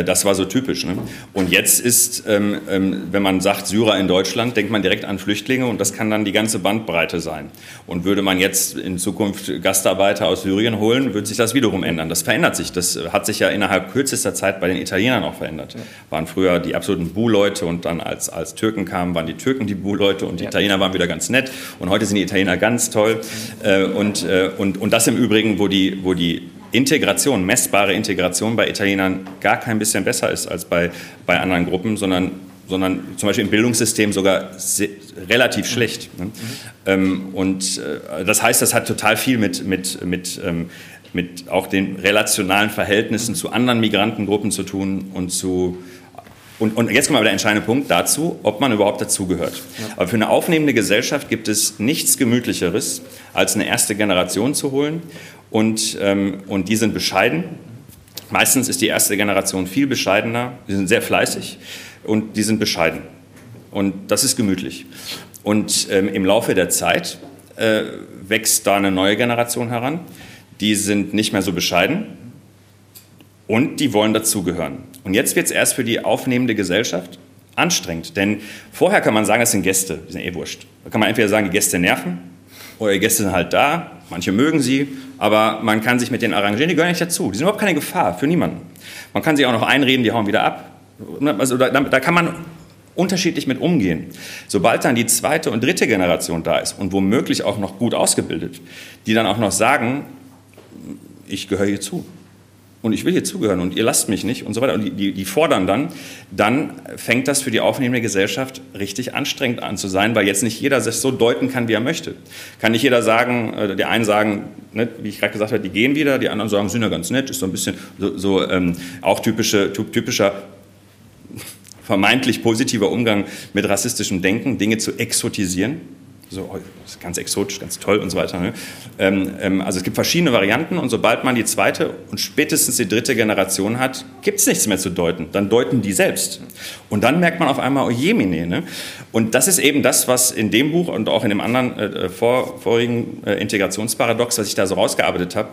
das war so typisch. Ne? Und jetzt ist, ähm, ähm, wenn man sagt Syrer in Deutschland, denkt man direkt an Flüchtlinge und das kann dann die ganze Bandbreite sein. Und würde man jetzt in Zukunft Gastarbeiter aus Syrien holen, würde sich das wiederum ändern. Das verändert sich. Das hat sich ja innerhalb kürzester Zeit bei den Italienern auch verändert. Waren früher die absoluten Bu-Leute und dann als, als Türken kamen, waren die Türken die Bu-Leute und die. Italiener waren wieder ganz nett. Und heute sind die Italiener ganz toll. Äh, und, äh, und, und das im Übrigen, wo die, wo die Integration, messbare Integration bei Italienern gar kein bisschen besser ist als bei, bei anderen Gruppen, sondern, sondern zum Beispiel im Bildungssystem sogar relativ schlecht. Ne? Mhm. Ähm, und äh, das heißt, das hat total viel mit, mit, mit, ähm, mit auch den relationalen Verhältnissen zu anderen Migrantengruppen zu tun und zu und, und, jetzt kommt aber der entscheidende Punkt dazu, ob man überhaupt dazugehört. Ja. Aber für eine aufnehmende Gesellschaft gibt es nichts Gemütlicheres, als eine erste Generation zu holen und, ähm, und die sind bescheiden. Meistens ist die erste Generation viel bescheidener, die sind sehr fleißig und die sind bescheiden. Und das ist gemütlich. Und ähm, im Laufe der Zeit äh, wächst da eine neue Generation heran. Die sind nicht mehr so bescheiden und die wollen dazugehören. Und jetzt wird es erst für die aufnehmende Gesellschaft anstrengend. Denn vorher kann man sagen, das sind Gäste, die sind eh wurscht. Da kann man entweder sagen, die Gäste nerven oder die Gäste sind halt da, manche mögen sie, aber man kann sich mit denen arrangieren, die gehören nicht dazu. Die sind überhaupt keine Gefahr für niemanden. Man kann sich auch noch einreden, die hauen wieder ab. Also da, da kann man unterschiedlich mit umgehen. Sobald dann die zweite und dritte Generation da ist und womöglich auch noch gut ausgebildet, die dann auch noch sagen, ich gehöre hier zu und ich will hier zugehören und ihr lasst mich nicht und so weiter. Und die, die, fordern dann, dann fängt das für die aufnehmende Gesellschaft richtig anstrengend an zu sein, weil jetzt nicht jeder sich so deuten kann, wie er möchte. Kann nicht jeder sagen, äh, die einen sagen, ne, wie ich gerade gesagt habe, die gehen wieder, die anderen sagen, sind ja ganz nett, ist so ein bisschen so, so ähm, auch typische, typischer vermeintlich positiver Umgang mit rassistischem Denken, Dinge zu exotisieren so oh, ganz exotisch, ganz toll und so weiter. Ne? Ähm, ähm, also es gibt verschiedene Varianten und sobald man die zweite und spätestens die dritte Generation hat, gibt es nichts mehr zu deuten. Dann deuten die selbst. Und dann merkt man auf einmal, oh jemine. Ne? Und das ist eben das, was in dem Buch und auch in dem anderen äh, äh vor, vorigen äh, Integrationsparadox, was ich da so rausgearbeitet habe,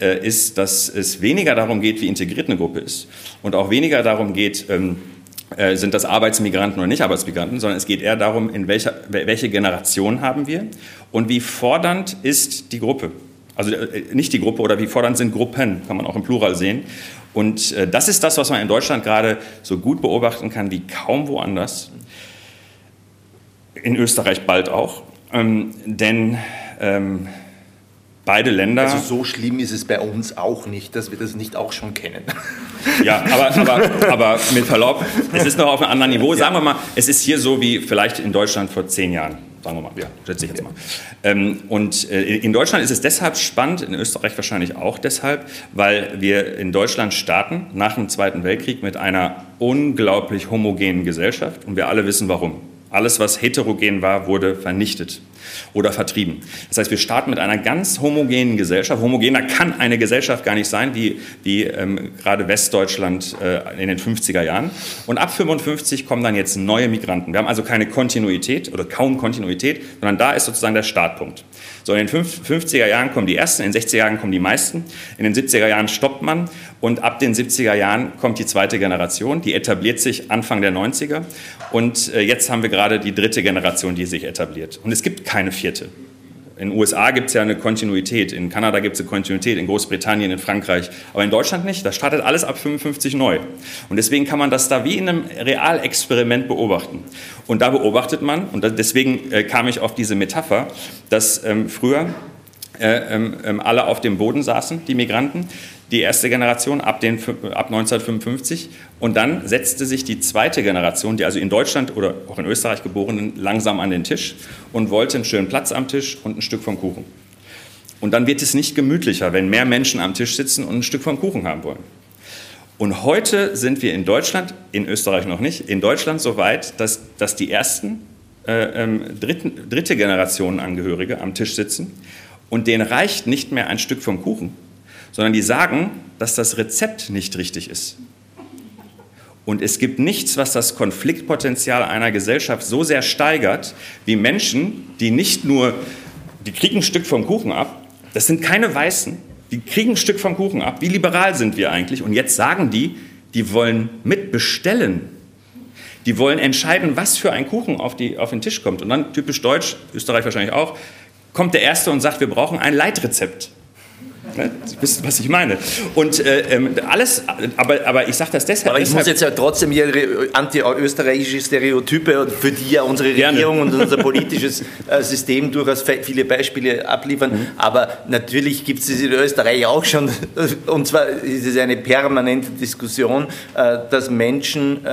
äh, ist, dass es weniger darum geht, wie integriert eine Gruppe ist und auch weniger darum geht, ähm, äh, sind das Arbeitsmigranten oder nicht Arbeitsmigranten, sondern es geht eher darum, in welcher, welche Generation haben wir und wie fordernd ist die Gruppe. Also äh, nicht die Gruppe oder wie fordernd sind Gruppen, kann man auch im Plural sehen. Und äh, das ist das, was man in Deutschland gerade so gut beobachten kann wie kaum woanders. In Österreich bald auch. Ähm, denn ähm, beide Länder. Also so schlimm ist es bei uns auch nicht, dass wir das nicht auch schon kennen. Ja, aber, aber, aber mit Verlaub, es ist noch auf einem anderen Niveau. Sagen wir mal, es ist hier so wie vielleicht in Deutschland vor zehn Jahren. Sagen wir mal, ja, schätze ich jetzt mal. Ähm, und äh, in Deutschland ist es deshalb spannend, in Österreich wahrscheinlich auch deshalb, weil wir in Deutschland starten nach dem Zweiten Weltkrieg mit einer unglaublich homogenen Gesellschaft und wir alle wissen warum. Alles, was heterogen war, wurde vernichtet oder vertrieben. Das heißt, wir starten mit einer ganz homogenen Gesellschaft. Homogener kann eine Gesellschaft gar nicht sein, wie, wie ähm, gerade Westdeutschland äh, in den 50er Jahren. Und ab 55 kommen dann jetzt neue Migranten. Wir haben also keine Kontinuität oder kaum Kontinuität, sondern da ist sozusagen der Startpunkt. So, in den 50er Jahren kommen die ersten, in den 60er Jahren kommen die meisten, in den 70er Jahren stoppt man und ab den 70er Jahren kommt die zweite Generation, die etabliert sich Anfang der 90er und äh, jetzt haben wir gerade die dritte Generation, die sich etabliert. Und es gibt keine vierte. In den USA gibt es ja eine Kontinuität, in Kanada gibt es eine Kontinuität, in Großbritannien, in Frankreich, aber in Deutschland nicht. Da startet alles ab 55 neu. Und deswegen kann man das da wie in einem Realexperiment beobachten. Und da beobachtet man, und deswegen äh, kam ich auf diese Metapher, dass ähm, früher äh, ähm, ähm, alle auf dem Boden saßen, die Migranten, die erste Generation ab, den, ab 1955. Und dann setzte sich die zweite Generation, die also in Deutschland oder auch in Österreich geborenen, langsam an den Tisch und wollte einen schönen Platz am Tisch und ein Stück vom Kuchen. Und dann wird es nicht gemütlicher, wenn mehr Menschen am Tisch sitzen und ein Stück vom Kuchen haben wollen. Und heute sind wir in Deutschland, in Österreich noch nicht, in Deutschland so weit, dass, dass die ersten äh, ähm, dritten, dritte Generation Angehörige am Tisch sitzen und denen reicht nicht mehr ein Stück vom Kuchen, sondern die sagen, dass das Rezept nicht richtig ist. Und es gibt nichts, was das Konfliktpotenzial einer Gesellschaft so sehr steigert, wie Menschen, die nicht nur, die kriegen ein Stück vom Kuchen ab, das sind keine Weißen, die kriegen ein Stück vom Kuchen ab. Wie liberal sind wir eigentlich? Und jetzt sagen die, die wollen mitbestellen. Die wollen entscheiden, was für ein Kuchen auf, die, auf den Tisch kommt. Und dann, typisch deutsch, Österreich wahrscheinlich auch, kommt der Erste und sagt, wir brauchen ein Leitrezept. Sie wissen, was ich meine. Und äh, ähm, alles, aber, aber ich sage das deshalb. Aber ich muss jetzt ja trotzdem hier anti-österreichische Stereotype, für die ja unsere Regierung Gerne. und unser politisches äh, System durchaus viele Beispiele abliefern. Mhm. Aber natürlich gibt es es in Österreich auch schon, und zwar ist es eine permanente Diskussion, äh, dass Menschen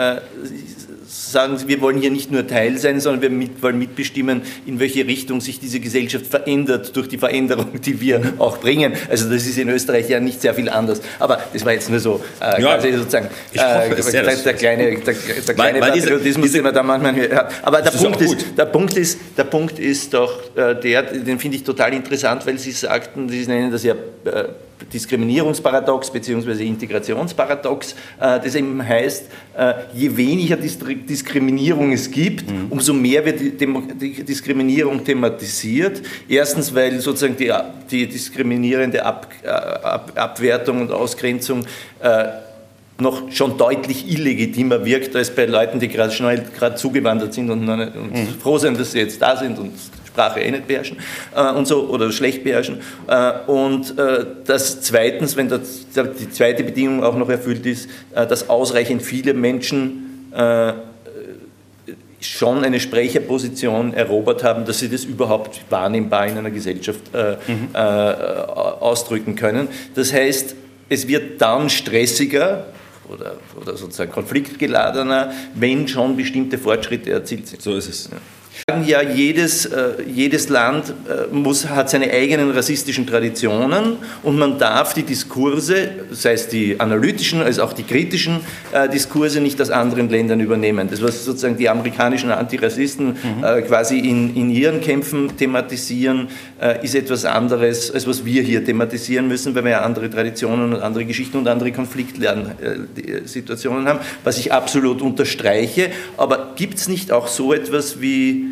sagen, wir wollen hier nicht nur Teil sein, sondern wir mit, wollen mitbestimmen, in welche Richtung sich diese Gesellschaft verändert durch die Veränderung, die wir auch bringen. Also das ist in Österreich ja nicht sehr viel anders. Aber das war jetzt nur so äh, ja, quasi sozusagen hoffe, äh, der, kleine, der, der kleine weil, Patriotismus, diese, den man da manchmal hört. Aber der Punkt, ist, der, Punkt ist, der Punkt ist doch äh, der, den finde ich total interessant, weil Sie sagten, Sie nennen das ja äh, Diskriminierungsparadox bzw. Integrationsparadox, äh, das eben heißt, äh, je weniger Diskriminierung es gibt, mhm. umso mehr wird die Diskriminierung thematisiert. Erstens, weil sozusagen die, die diskriminierende Ab, äh, Ab, Abwertung und Ausgrenzung noch schon deutlich illegitimer wirkt als bei Leuten, die gerade schnell gerade zugewandert sind und, und mhm. froh sind, dass sie jetzt da sind und Sprache eh nicht beherrschen äh, und so oder schlecht beherrschen. Äh, und äh, das zweitens, wenn das, die zweite Bedingung auch noch erfüllt ist, äh, dass ausreichend viele Menschen äh, schon eine Sprecherposition erobert haben, dass sie das überhaupt wahrnehmbar in einer Gesellschaft äh, mhm. ausdrücken können. Das heißt, es wird dann stressiger, oder, oder sozusagen konfliktgeladener, wenn schon bestimmte Fortschritte erzielt sind. So ist es. Ja ja, jedes, äh, jedes Land äh, muss, hat seine eigenen rassistischen Traditionen und man darf die Diskurse, sei es die analytischen als auch die kritischen äh, Diskurse, nicht aus anderen Ländern übernehmen. Das, was sozusagen die amerikanischen Antirassisten mhm. äh, quasi in, in ihren Kämpfen thematisieren, ist etwas anderes, als was wir hier thematisieren müssen, weil wir ja andere Traditionen und andere Geschichten und andere Konfliktsituationen haben, was ich absolut unterstreiche. Aber gibt es nicht auch so etwas wie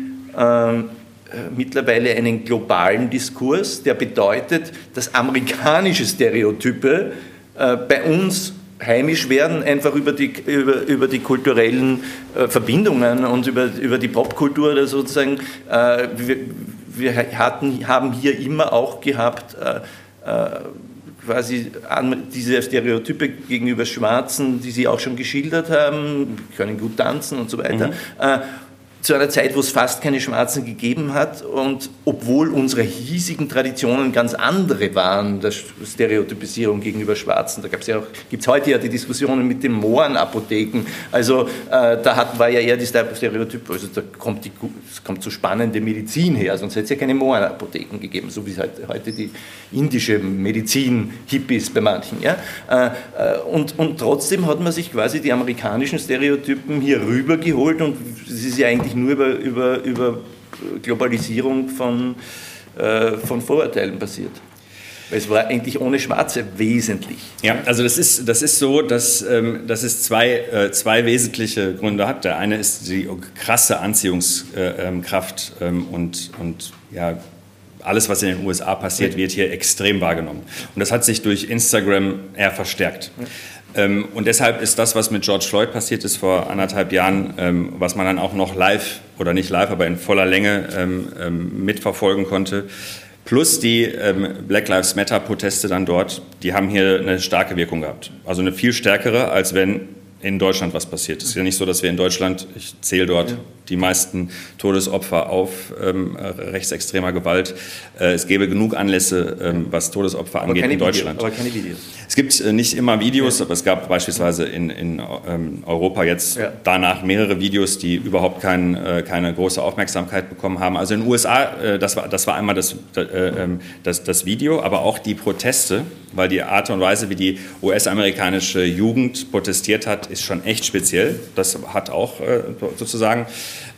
mittlerweile einen globalen Diskurs, der bedeutet, dass amerikanische Stereotype äh, bei uns heimisch werden, einfach über die, über, über die kulturellen äh, Verbindungen und über, über die Popkultur oder sozusagen. Äh, wir, wir hatten, haben hier immer auch gehabt, äh, quasi diese Stereotype gegenüber Schwarzen, die Sie auch schon geschildert haben, können gut tanzen und so weiter. Mhm zu einer Zeit, wo es fast keine Schwarzen gegeben hat und obwohl unsere hiesigen Traditionen ganz andere waren, der Stereotypisierung gegenüber Schwarzen, da ja gibt es heute ja die Diskussionen mit den Mohrenapotheken, also äh, da hat, war ja eher die Stereotyp, also da kommt, die, kommt so spannende Medizin her, sonst hätte es ja keine Mohrenapotheken gegeben, so wie es heute, heute die indische Medizin hip ist bei manchen. Ja? Äh, und, und trotzdem hat man sich quasi die amerikanischen Stereotypen hier rübergeholt und es ist ja eigentlich nur über, über, über Globalisierung von, äh, von Vorurteilen passiert. Weil es war eigentlich ohne Schwarze wesentlich. Ja, also das ist, das ist so, dass, ähm, dass es zwei, äh, zwei wesentliche Gründe hat. Der eine ist die krasse Anziehungskraft ähm, und, und ja, alles, was in den USA passiert, wird hier extrem wahrgenommen. Und das hat sich durch Instagram eher verstärkt. Ähm, und deshalb ist das, was mit George Floyd passiert ist vor anderthalb Jahren, ähm, was man dann auch noch live oder nicht live, aber in voller Länge ähm, mitverfolgen konnte, plus die Black Lives Matter Proteste dann dort, die haben hier eine starke Wirkung gehabt. Also eine viel stärkere, als wenn in Deutschland was passiert. Es ist ja nicht so, dass wir in Deutschland, ich zähle dort ja. die meisten Todesopfer auf ähm, rechtsextremer Gewalt. Äh, es gäbe genug Anlässe, ähm, was Todesopfer aber angeht in Deutschland. Video, aber keine Videos. Es gibt äh, nicht immer Videos, ja. aber es gab beispielsweise in, in ähm, Europa jetzt ja. danach mehrere Videos, die überhaupt kein, äh, keine große Aufmerksamkeit bekommen haben. Also in den USA, äh, das, war, das war einmal das, äh, ähm, das, das Video, aber auch die Proteste, weil die Art und Weise, wie die US-amerikanische Jugend protestiert hat, ist schon echt speziell. Das hat auch äh, sozusagen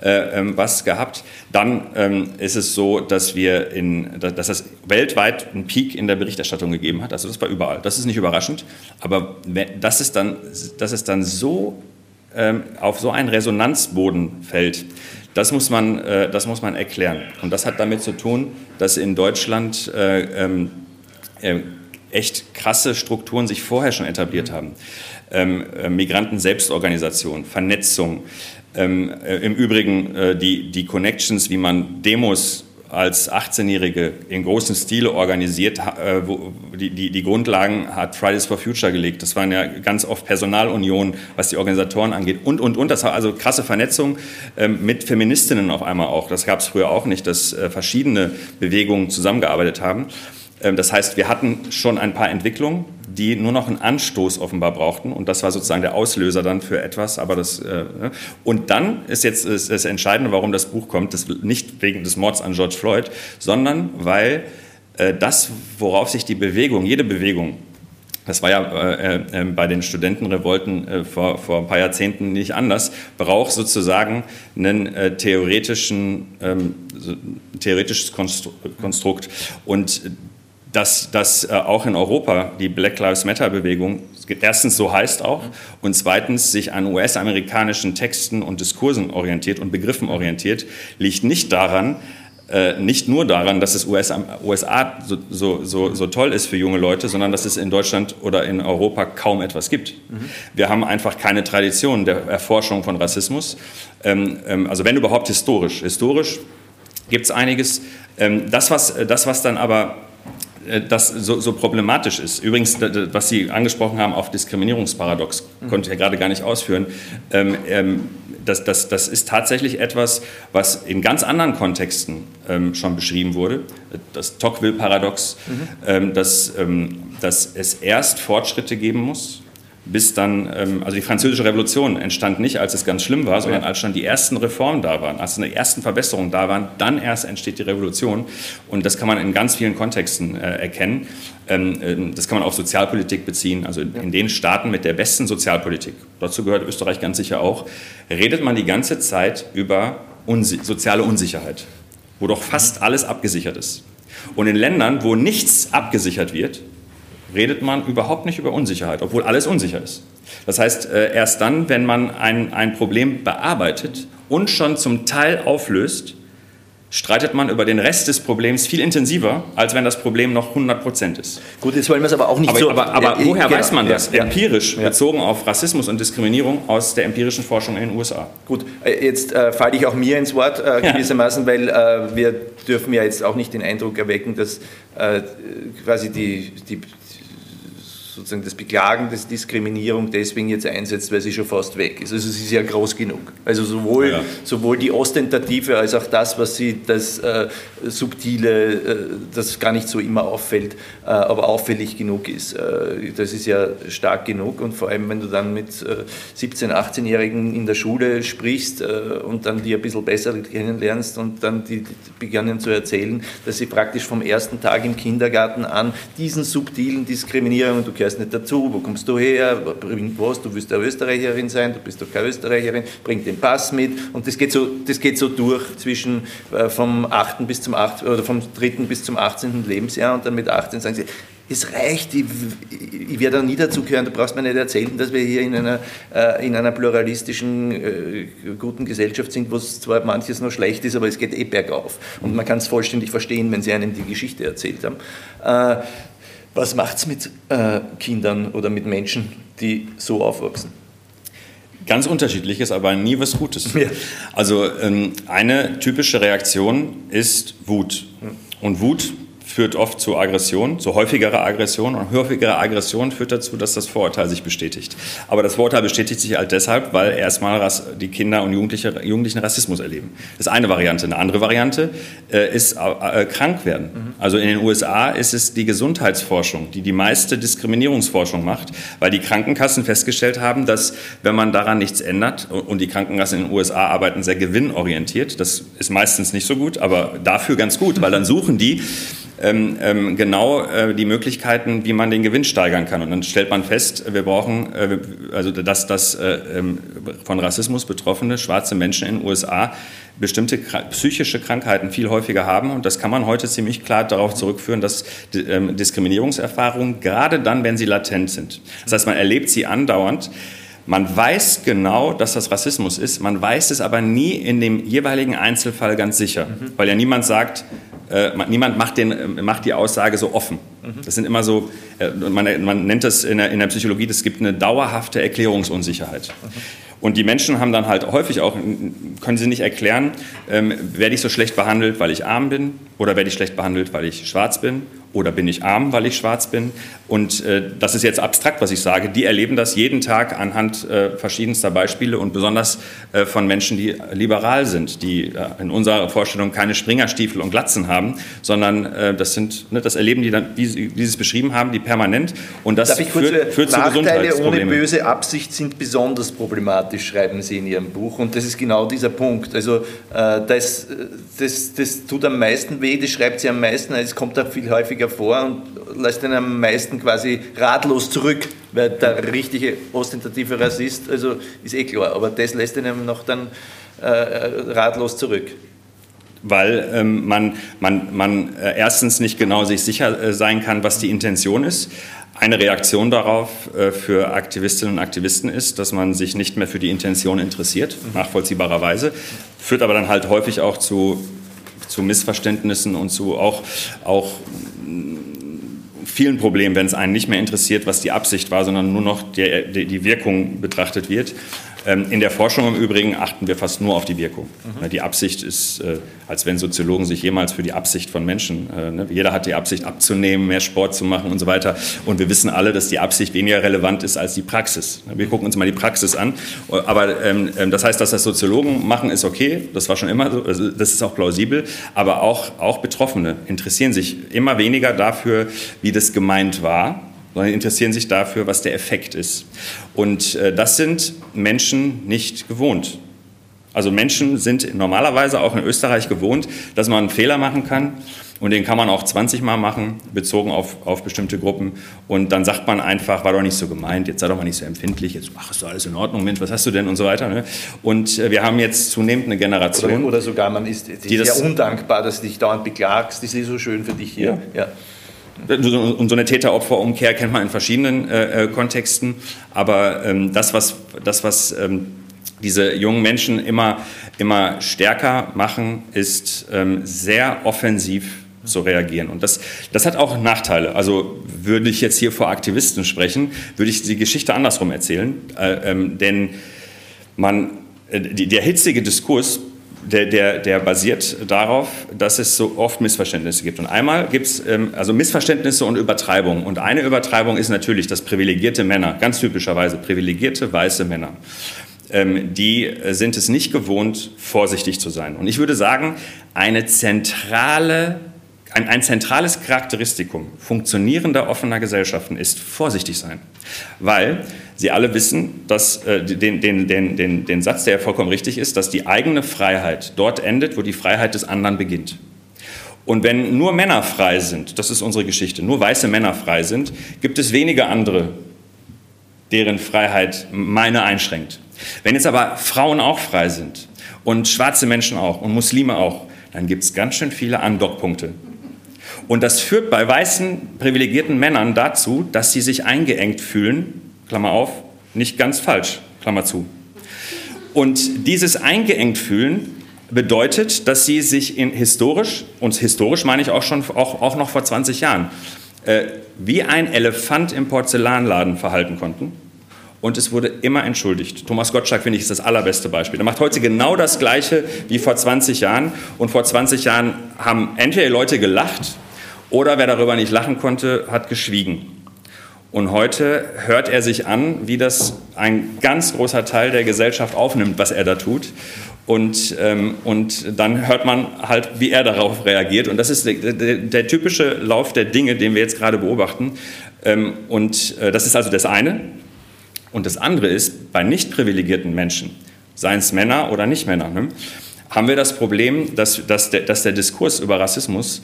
äh, ähm, was gehabt. Dann ähm, ist es so, dass wir in, dass es weltweit einen Peak in der Berichterstattung gegeben hat. Also das war überall. Das ist nicht überraschend. Aber das ist dann, dass es dann so ähm, auf so einen Resonanzboden fällt, das muss, man, äh, das muss man erklären. Und das hat damit zu tun, dass in Deutschland echt krasse Strukturen sich vorher schon etabliert haben. Ähm, äh, Migranten-Selbstorganisation, Vernetzung, ähm, äh, im Übrigen äh, die, die Connections, wie man Demos als 18-Jährige in großem Stile organisiert, äh, wo die, die, die, Grundlagen hat Fridays for Future gelegt. Das waren ja ganz oft Personalunionen, was die Organisatoren angeht und, und, und. Das war also krasse Vernetzung ähm, mit Feministinnen auf einmal auch. Das gab es früher auch nicht, dass äh, verschiedene Bewegungen zusammengearbeitet haben. Ähm, das heißt, wir hatten schon ein paar Entwicklungen, die nur noch einen Anstoß offenbar brauchten. Und das war sozusagen der Auslöser dann für etwas. Aber das, äh, ne? und dann ist jetzt das Entscheidende, warum das Buch kommt, das nicht wegen des Mords an George Floyd, sondern weil äh, das, worauf sich die Bewegung, jede Bewegung, das war ja äh, äh, bei den Studentenrevolten äh, vor, vor ein paar Jahrzehnten nicht anders, braucht sozusagen einen äh, theoretischen, ähm, theoretisches Konstrukt. Und dass, dass äh, auch in Europa die Black Lives Matter-Bewegung erstens so heißt auch und zweitens sich an US-amerikanischen Texten und Diskursen orientiert und Begriffen orientiert, liegt nicht daran, äh, nicht nur daran, dass es USA, USA so, so, so, so, toll ist für junge Leute, sondern dass es in Deutschland oder in Europa kaum etwas gibt. Mhm. Wir haben einfach keine Tradition der Erforschung von Rassismus. Ähm, ähm, also wenn überhaupt historisch. Historisch gibt es einiges. Ähm, das, was, das, was dann aber das so, so, problematisch ist. Übrigens, was Sie angesprochen haben auf Diskriminierungsparadox, konnte ich ja gerade gar nicht ausführen. Ähm, ähm, das, das, das, ist tatsächlich etwas, was in ganz anderen Kontexten ähm, schon beschrieben wurde. Das Tocqueville-Paradox, mhm. ähm, dass, ähm, dass es erst Fortschritte geben muss, bis dann, ähm, also die französische Revolution entstand nicht, als es ganz schlimm war, sondern als schon die ersten Reformen da waren, als die ersten Verbesserungen da waren, dann erst entsteht die Revolution. Und das kann man in ganz vielen Kontexten äh, erkennen. Ähm, ähm, das kann man auf Sozialpolitik beziehen. Also in den Staaten mit der besten Sozialpolitik, dazu gehört Österreich ganz sicher auch, redet man die ganze Zeit über Unsi soziale Unsicherheit, wo doch fast alles abgesichert ist. Und in Ländern, wo nichts abgesichert wird, redet man überhaupt nicht über Unsicherheit, obwohl alles unsicher ist. Das heißt, äh, erst dann, wenn man ein, ein Problem bearbeitet und schon zum Teil auflöst, streitet man über den Rest des Problems viel intensiver, als wenn das Problem noch 100 Prozent ist. Gut, jetzt wollen wir es aber auch nicht aber, so... Aber, aber ja, woher genau, weiß man das? Ja, Empirisch, ja. bezogen auf Rassismus und Diskriminierung aus der empirischen Forschung in den USA. Gut, äh, jetzt äh, falle ich auch mir ins Wort äh, gewissermaßen, weil äh, wir dürfen ja jetzt auch nicht den Eindruck erwecken, dass äh, quasi die, die sozusagen das Beklagen des Diskriminierung deswegen jetzt einsetzt, weil sie schon fast weg ist. Also sie ist ja groß genug. Also sowohl, ja. sowohl die Ostentative als auch das, was sie, das äh, Subtile, äh, das gar nicht so immer auffällt, äh, aber auffällig genug ist. Äh, das ist ja stark genug und vor allem, wenn du dann mit 17-, äh, 18-Jährigen in der Schule sprichst äh, und dann die ein bisschen besser kennenlernst und dann die, die beginnen zu erzählen, dass sie praktisch vom ersten Tag im Kindergarten an diesen subtilen Diskriminierungen, du gehörst nicht dazu, wo kommst du her, bringt was, du willst eine Österreicherin sein, du bist doch keine Österreicherin, bring den Pass mit und das geht so, das geht so durch zwischen äh, vom 8. bis zum 8. oder vom 3. bis zum 18. Lebensjahr und dann mit 18 sagen sie, es reicht, ich, ich werde da nie dazugehören, du brauchst mir nicht erzählen, dass wir hier in einer, äh, in einer pluralistischen, äh, guten Gesellschaft sind, wo es zwar manches noch schlecht ist, aber es geht eh bergauf. Und man kann es vollständig verstehen, wenn sie einem die Geschichte erzählt haben. Äh, was macht es mit äh, Kindern oder mit Menschen, die so aufwachsen? Ganz unterschiedliches, aber nie was Gutes. Ja. Also ähm, eine typische Reaktion ist Wut. Und Wut führt oft zu Aggression, zu häufigerer Aggression. Und häufigere Aggression führt dazu, dass das Vorurteil sich bestätigt. Aber das Vorurteil bestätigt sich halt deshalb, weil erstmal die Kinder und Jugendliche, Jugendlichen Rassismus erleben. Das ist eine Variante. Eine andere Variante äh, ist äh, krank werden. Mhm. Also in den USA ist es die Gesundheitsforschung, die die meiste Diskriminierungsforschung macht, weil die Krankenkassen festgestellt haben, dass wenn man daran nichts ändert, und die Krankenkassen in den USA arbeiten sehr gewinnorientiert, das ist meistens nicht so gut, aber dafür ganz gut, weil dann suchen die ähm, ähm, genau äh, die Möglichkeiten, wie man den Gewinn steigern kann. Und dann stellt man fest, wir brauchen, äh, also dass, dass äh, ähm, von Rassismus betroffene schwarze Menschen in den USA bestimmte psychische Krankheiten viel häufiger haben. Und das kann man heute ziemlich klar darauf zurückführen, dass ähm, Diskriminierungserfahrungen, gerade dann, wenn sie latent sind, das heißt, man erlebt sie andauernd, man weiß genau, dass das Rassismus ist, man weiß es aber nie in dem jeweiligen Einzelfall ganz sicher, mhm. weil ja niemand sagt, äh, niemand macht, den, äh, macht, die Aussage so offen. Mhm. Das sind immer so, äh, man, man, nennt das in der, in der Psychologie, es gibt eine dauerhafte Erklärungsunsicherheit. Mhm. Und die Menschen haben dann halt häufig auch, können sie nicht erklären, ähm, werde ich so schlecht behandelt, weil ich arm bin oder werde ich schlecht behandelt, weil ich schwarz bin oder bin ich arm, weil ich schwarz bin. Und äh, das ist jetzt abstrakt, was ich sage. Die erleben das jeden Tag anhand äh, verschiedenster Beispiele und besonders äh, von Menschen, die liberal sind, die äh, in unserer Vorstellung keine Springerstiefel und Glatzen haben, sondern äh, das sind, ne, das erleben die dann, wie, wie Sie es beschrieben haben, die permanent. Und das Darf ich kurz führt, führt zu Nachteile ohne böse Absicht sind besonders problematisch, schreiben Sie in Ihrem Buch. Und das ist genau dieser Punkt. Also äh, das, das, das tut am meisten weh, das schreibt sie am meisten, es kommt auch viel häufiger häufiger vor und lässt ihn am meisten quasi ratlos zurück, weil der richtige ostentative Rassist, also ist eh klar, aber das lässt ihn noch dann äh, ratlos zurück. Weil ähm, man, man, man äh, erstens nicht genau sich sicher äh, sein kann, was die Intention ist. Eine Reaktion darauf äh, für Aktivistinnen und Aktivisten ist, dass man sich nicht mehr für die Intention interessiert, nachvollziehbarerweise, führt aber dann halt häufig auch zu, zu Missverständnissen und zu auch, auch vielen Problemen, wenn es einen nicht mehr interessiert, was die Absicht war, sondern nur noch die, die Wirkung betrachtet wird. Ähm, in der Forschung im Übrigen achten wir fast nur auf die Wirkung. Mhm. Die Absicht ist, äh, als wenn Soziologen sich jemals für die Absicht von Menschen, äh, ne, jeder hat die Absicht abzunehmen, mehr Sport zu machen und so weiter. Und wir wissen alle, dass die Absicht weniger relevant ist als die Praxis. Wir gucken uns mal die Praxis an. Aber ähm, ähm, das heißt, dass das Soziologen machen, ist okay. Das war schon immer so. Also, das ist auch plausibel. Aber auch, auch Betroffene interessieren sich immer weniger dafür, wie das gemeint war sondern interessieren sich dafür, was der Effekt ist. Und äh, das sind Menschen nicht gewohnt. Also Menschen sind normalerweise auch in Österreich gewohnt, dass man einen Fehler machen kann. Und den kann man auch 20 Mal machen, bezogen auf, auf bestimmte Gruppen. Und dann sagt man einfach, war doch nicht so gemeint, jetzt sei doch mal nicht so empfindlich, jetzt ach, ist doch alles in Ordnung, Mensch, was hast du denn und so weiter. Ne? Und äh, wir haben jetzt zunehmend eine Generation. Oder, oder sogar, man ist, ist sehr das, undankbar, dass du dich dauernd beklagst, das ist so schön für dich hier. Ja. ja. Und so eine Täter-Opfer-Umkehr kennt man in verschiedenen äh, äh, Kontexten. Aber ähm, das, was, das, was ähm, diese jungen Menschen immer, immer stärker machen, ist ähm, sehr offensiv zu reagieren. Und das, das hat auch Nachteile. Also würde ich jetzt hier vor Aktivisten sprechen, würde ich die Geschichte andersrum erzählen. Äh, ähm, denn man, äh, die, der hitzige Diskurs der, der, der basiert darauf, dass es so oft Missverständnisse gibt. Und einmal gibt es ähm, also Missverständnisse und Übertreibungen. Und eine Übertreibung ist natürlich, dass privilegierte Männer, ganz typischerweise privilegierte weiße Männer, ähm, die sind es nicht gewohnt, vorsichtig zu sein. Und ich würde sagen, eine zentrale ein, ein, zentrales Charakteristikum funktionierender offener Gesellschaften ist vorsichtig sein, weil Sie alle wissen, dass, äh, den, den, den, den, den Satz, der ja vollkommen richtig ist, dass die eigene Freiheit dort endet, wo die Freiheit des anderen beginnt. Und wenn nur Männer frei sind, das ist unsere Geschichte, nur weiße Männer frei sind, gibt es wenige andere, deren Freiheit meine einschränkt. Wenn jetzt aber Frauen auch frei sind und schwarze Menschen auch und Muslime auch, dann gibt es ganz schön viele Andockpunkte. Und das führt bei weißen privilegierten Männern dazu, dass sie sich eingeengt fühlen Klammer auf, nicht ganz falsch, Klammer zu. Und dieses eingeengt fühlen bedeutet, dass sie sich in historisch, und historisch meine ich auch schon auch, auch noch vor 20 Jahren, äh, wie ein Elefant im Porzellanladen verhalten konnten. Und es wurde immer entschuldigt. Thomas Gottschalk, finde ich, ist das allerbeste Beispiel. Er macht heute genau das Gleiche wie vor 20 Jahren. Und vor 20 Jahren haben entweder Leute gelacht Oder wer darüber nicht lachen konnte, hat geschwiegen. Und heute hört er sich an, wie das ein ganz großer Teil der Gesellschaft aufnimmt, was er da tut. Und, ähm, und dann hört man halt, wie er darauf reagiert. Und das ist der, der, der typische Lauf der Dinge, den wir jetzt gerade beobachten. Ähm, und äh, das ist also das eine. Und das andere ist, bei nicht privilegierten Menschen, seien es Männer oder nicht Männer, ne, haben wir das Problem, dass, dass, der, dass der Diskurs über Rassismus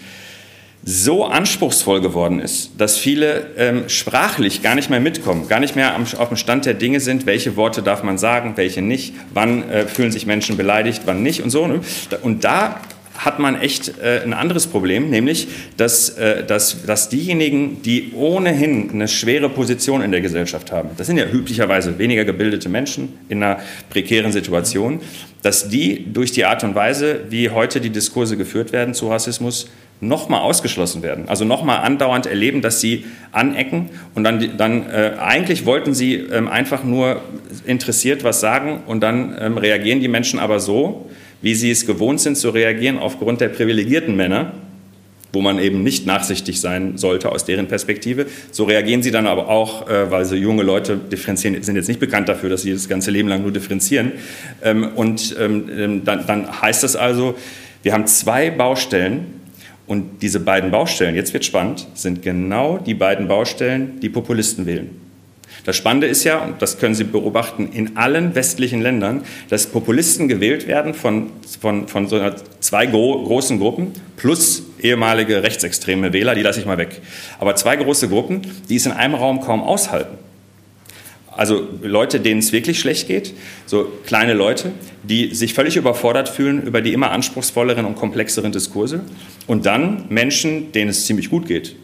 so anspruchsvoll geworden ist, dass viele ähm, sprachlich gar nicht mehr mitkommen, gar nicht mehr am, auf dem Stand der Dinge sind, welche Worte darf man sagen, welche nicht, wann äh, fühlen sich Menschen beleidigt, wann nicht und so. Ne? Und da hat man echt äh, ein anderes Problem, nämlich, dass, äh, dass, dass diejenigen, die ohnehin eine schwere Position in der Gesellschaft haben, das sind ja üblicherweise weniger gebildete Menschen in einer prekären Situation, dass die durch die Art und Weise, wie heute die Diskurse geführt werden zu Rassismus, nochmal ausgeschlossen werden. Also nochmal andauernd erleben, dass sie anecken und dann, dann äh, eigentlich wollten sie ähm, einfach nur interessiert was sagen und dann ähm, reagieren die Menschen aber so, wie sie es gewohnt sind zu reagieren aufgrund der privilegierten Männer, wo man eben nicht nachsichtig sein sollte aus deren Perspektive. So reagieren sie dann aber auch, äh, weil so junge Leute differenzieren, sind jetzt nicht bekannt dafür, dass sie das ganze Leben lang nur differenzieren. Ähm, und ähm, ähm dann, dann heißt das also, wir haben zwei Baustellen, und diese beiden Baustellen, jetzt wird spannend, sind genau die beiden Baustellen, die Populisten wählen. Das Spannende ist ja, und das können Sie beobachten, in allen westlichen Ländern, dass Populisten gewählt werden von, von, von so zwei gro großen Gruppen plus ehemalige rechtsextreme Wähler, die lasse ich mal weg. Aber zwei große Gruppen, die es in einem Raum kaum aushalten. Also Leute, denen es wirklich schlecht geht, so kleine Leute, die sich völlig überfordert fühlen über die immer anspruchsvolleren und komplexeren Diskurse. Und dann Menschen, denen es ziemlich gut geht.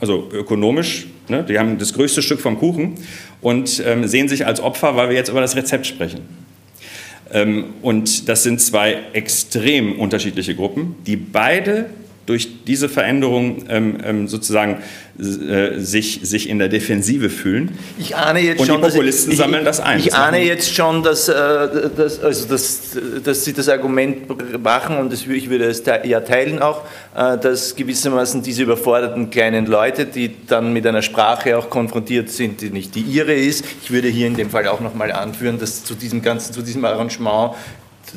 Also ökonomisch, ne, die haben das größte Stück vom Kuchen und ähm, sehen sich als Opfer, weil wir jetzt über das Rezept sprechen. Ähm, und das sind zwei extrem unterschiedliche Gruppen, die beide durch diese Veränderung ähm, ähm, sozusagen äh, sich, sich in der Defensive fühlen. Ich ahne jetzt und schon, die Populisten ich, sammeln das ein. Ich ahne jetzt schon, dass, äh, dass, also dass, dass Sie das Argument machen und das, ich würde es ja teilen auch, äh, dass gewissermaßen diese überforderten kleinen Leute, die dann mit einer Sprache auch konfrontiert sind, die nicht die ihre ist, ich würde hier in dem Fall auch nochmal anführen, dass zu diesem ganzen, zu diesem Arrangement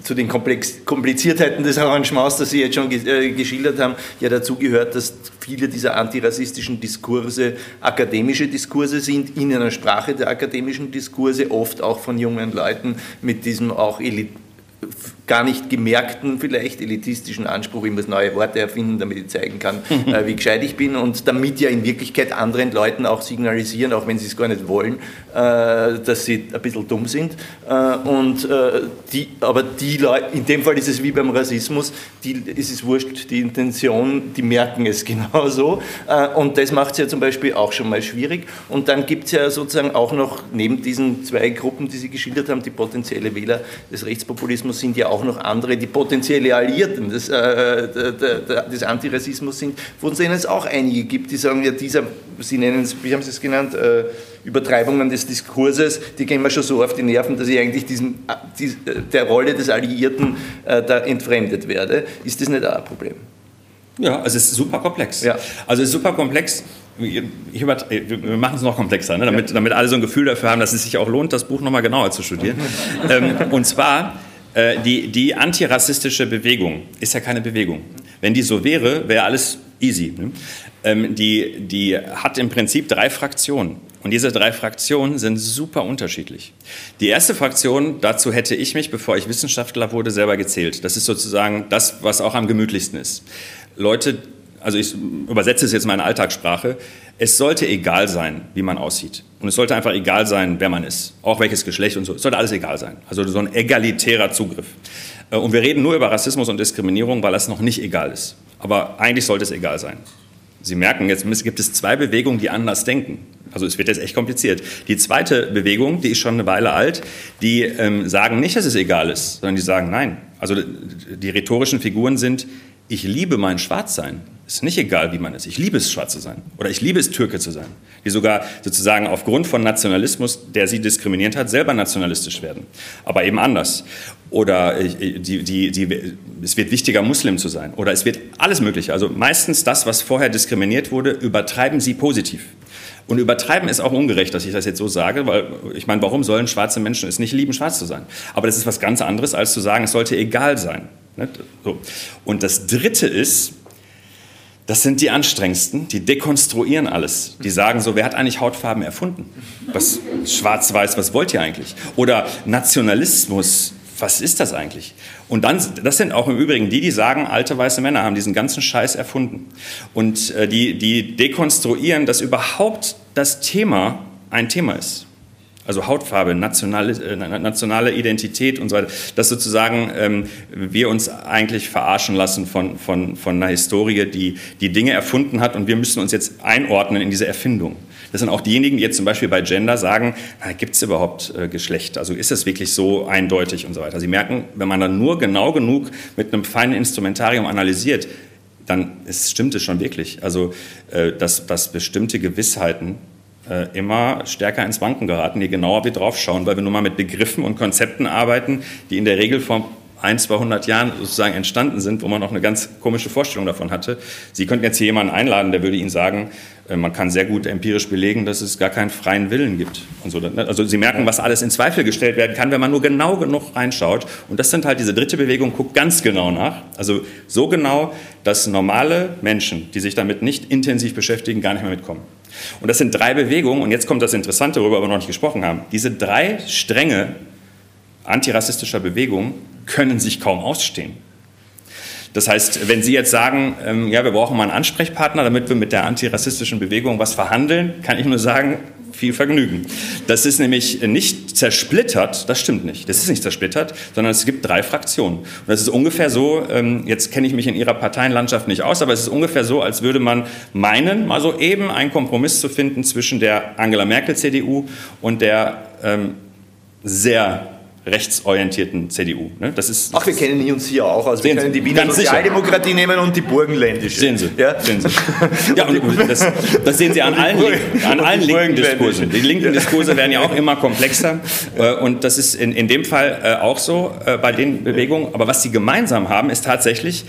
zu den Komplex Kompliziertheiten des Arrangements, das Sie jetzt schon äh, geschildert haben, ja dazu gehört, dass viele dieser antirassistischen Diskurse akademische Diskurse sind, in einer Sprache der akademischen Diskurse, oft auch von jungen Leuten mit diesem auch Elit gar nicht gemerkten, vielleicht elitistischen Anspruch, ich muss neue Worte erfinden, damit ich zeigen kann, äh, wie gescheit ich bin und damit ja in Wirklichkeit anderen Leuten auch signalisieren, auch wenn sie es gar nicht wollen, äh, dass sie ein bisschen dumm sind. Äh, und äh, die, aber die Leute, in dem Fall ist es wie beim Rassismus, die, ist es wurscht, die Intention, die merken es genauso. Äh, und das macht es ja zum Beispiel auch schon mal schwierig. Und dann gibt es ja sozusagen auch noch neben diesen zwei Gruppen, die Sie geschildert haben, die potenzielle Wähler des Rechtspopulismus sind ja auch noch andere, die potenzielle Alliierten des, äh, des Antirassismus sind, von denen es auch einige gibt, die sagen, ja, dieser, Sie nennen es, wie haben Sie es genannt, äh, Übertreibungen des Diskurses, die gehen mir schon so auf die Nerven, dass ich eigentlich diesem, äh, die, äh, der Rolle des Alliierten äh, da entfremdet werde. Ist das nicht auch ein Problem? Ja, also es ist super komplex. Ja. Also es ist super komplex. wir machen es noch komplexer, ne? damit, damit alle so ein Gefühl dafür haben, dass es sich auch lohnt, das Buch nochmal genauer zu studieren. ähm, und zwar äh, die, die antirassistische Bewegung ist ja keine Bewegung. Wenn die so wäre, wäre alles easy. Ne? Ähm, die, die hat im Prinzip drei Fraktionen. Und diese drei Fraktionen sind super unterschiedlich. Die erste Fraktion, dazu hätte ich mich, bevor ich Wissenschaftler wurde, selber gezählt. Das ist sozusagen das, was auch am gemütlichsten ist. Leute, also ich übersetze es jetzt in Alltagssprache, es sollte egal sein, wie man aussieht. Und es sollte einfach egal sein, wer man ist. Auch welches Geschlecht und so. Es sollte alles egal sein. Also so ein egalitärer Zugriff. Äh, und wir reden nur über Rassismus und Diskriminierung, weil das noch nicht egal ist. Aber eigentlich sollte es egal sein. Sie merken, jetzt gibt es zwei Bewegungen, die anders denken. Also es wird jetzt echt kompliziert. Die zweite Bewegung, die ist schon eine Weile alt, die ähm, sagen nicht, dass es egal ist, sondern die sagen nein. Also die rhetorischen Figuren sind, ich liebe mein Schwarzsein. Ist nicht egal, wie man ist. Ich liebe es, schwarz zu sein. Oder ich liebe es, Türke zu sein. Die sogar sozusagen aufgrund von Nationalismus, der sie diskriminiert hat, selber nationalistisch werden. Aber eben anders. Oder äh, die, die, die, es wird wichtiger, Muslim zu sein. Oder es wird alles Mögliche. Also meistens das, was vorher diskriminiert wurde, übertreiben sie positiv. Und übertreiben ist auch ungerecht, dass ich das jetzt so sage, weil ich meine, warum sollen schwarze Menschen es nicht lieben, schwarz zu sein? Aber das ist was ganz anderes, als zu sagen, es sollte egal sein. Und das Dritte ist, das sind die anstrengendsten, die dekonstruieren alles. Die sagen so, wer hat eigentlich Hautfarben erfunden? Was schwarz-weiß, was wollt ihr eigentlich? Oder Nationalismus, was ist das eigentlich? Und dann, das sind auch im Übrigen die, die sagen, alte weiße Männer haben diesen ganzen Scheiß erfunden. Und äh, die, die dekonstruieren, dass überhaupt das Thema ein Thema ist. Also Hautfarbe, nationale, äh, nationale Identität und so weiter, dass sozusagen ähm, wir uns eigentlich verarschen lassen von, von, von einer Historie, die die Dinge erfunden hat und wir müssen uns jetzt einordnen in diese Erfindung. Das sind auch diejenigen, die jetzt zum Beispiel bei Gender sagen, gibt es überhaupt äh, Geschlecht? Also ist es wirklich so eindeutig und so weiter. Sie merken, wenn man dann nur genau genug mit einem feinen Instrumentarium analysiert, dann ist, stimmt es schon wirklich. Also äh, dass, dass bestimmte Gewissheiten äh, immer stärker ins Wanken geraten, je genauer wir drauf schauen, weil wir nun mal mit Begriffen und Konzepten arbeiten, die in der Regel vor ein, 200 Jahren sozusagen entstanden sind, wo man auch eine ganz komische Vorstellung davon hatte. Sie könnten jetzt hier jemanden einladen, der würde Ihnen sagen, äh, man kann sehr gut empirisch belegen, dass es gar keinen freien Willen gibt. So. Ne? Also Sie merken, was alles in Zweifel gestellt werden kann, wenn man nur genau genug reinschaut. Und das sind halt diese dritte Bewegung, guckt ganz genau nach. Also so genau, dass normale Menschen, die sich damit nicht intensiv beschäftigen, gar nicht mehr mitkommen. Und das sind drei Bewegungen, und jetzt kommt das Interessante, worüber wir noch nicht gesprochen haben. Diese drei Stränge antirassistischer Bewegungen können sich kaum ausstehen. Das heißt, wenn Sie jetzt sagen, ähm, ja, wir brauchen mal einen Ansprechpartner, damit wir mit der antirassistischen Bewegung was verhandeln, kann ich nur sagen, viel Vergnügen. Das ist nämlich nicht zersplittert, das stimmt nicht. Das ist nicht zersplittert, sondern es gibt drei Fraktionen. Und das ist ungefähr so, ähm, jetzt kenne ich mich in Ihrer Parteienlandschaft nicht aus, aber es ist ungefähr so, als würde man meinen, mal so eben einen Kompromiss zu finden zwischen der Angela Merkel CDU und der ähm, sehr rechtsorientierten CDU. Ne? Das ist, Ach, wir kennen uns hier auch. Also wir können die Wiener Sozialdemokratie sicher. nehmen und die Burgenländische. Sehen Sie. Ja, sehen Sie. ja und das, das, sehen Sie an allen, an allen linken Diskursen. Die linken Diskurse werden ja auch immer komplexer. Äh, und das ist in, in dem Fall äh, auch so äh, bei den Bewegungen. Aber was sie gemeinsam haben, ist tatsächlich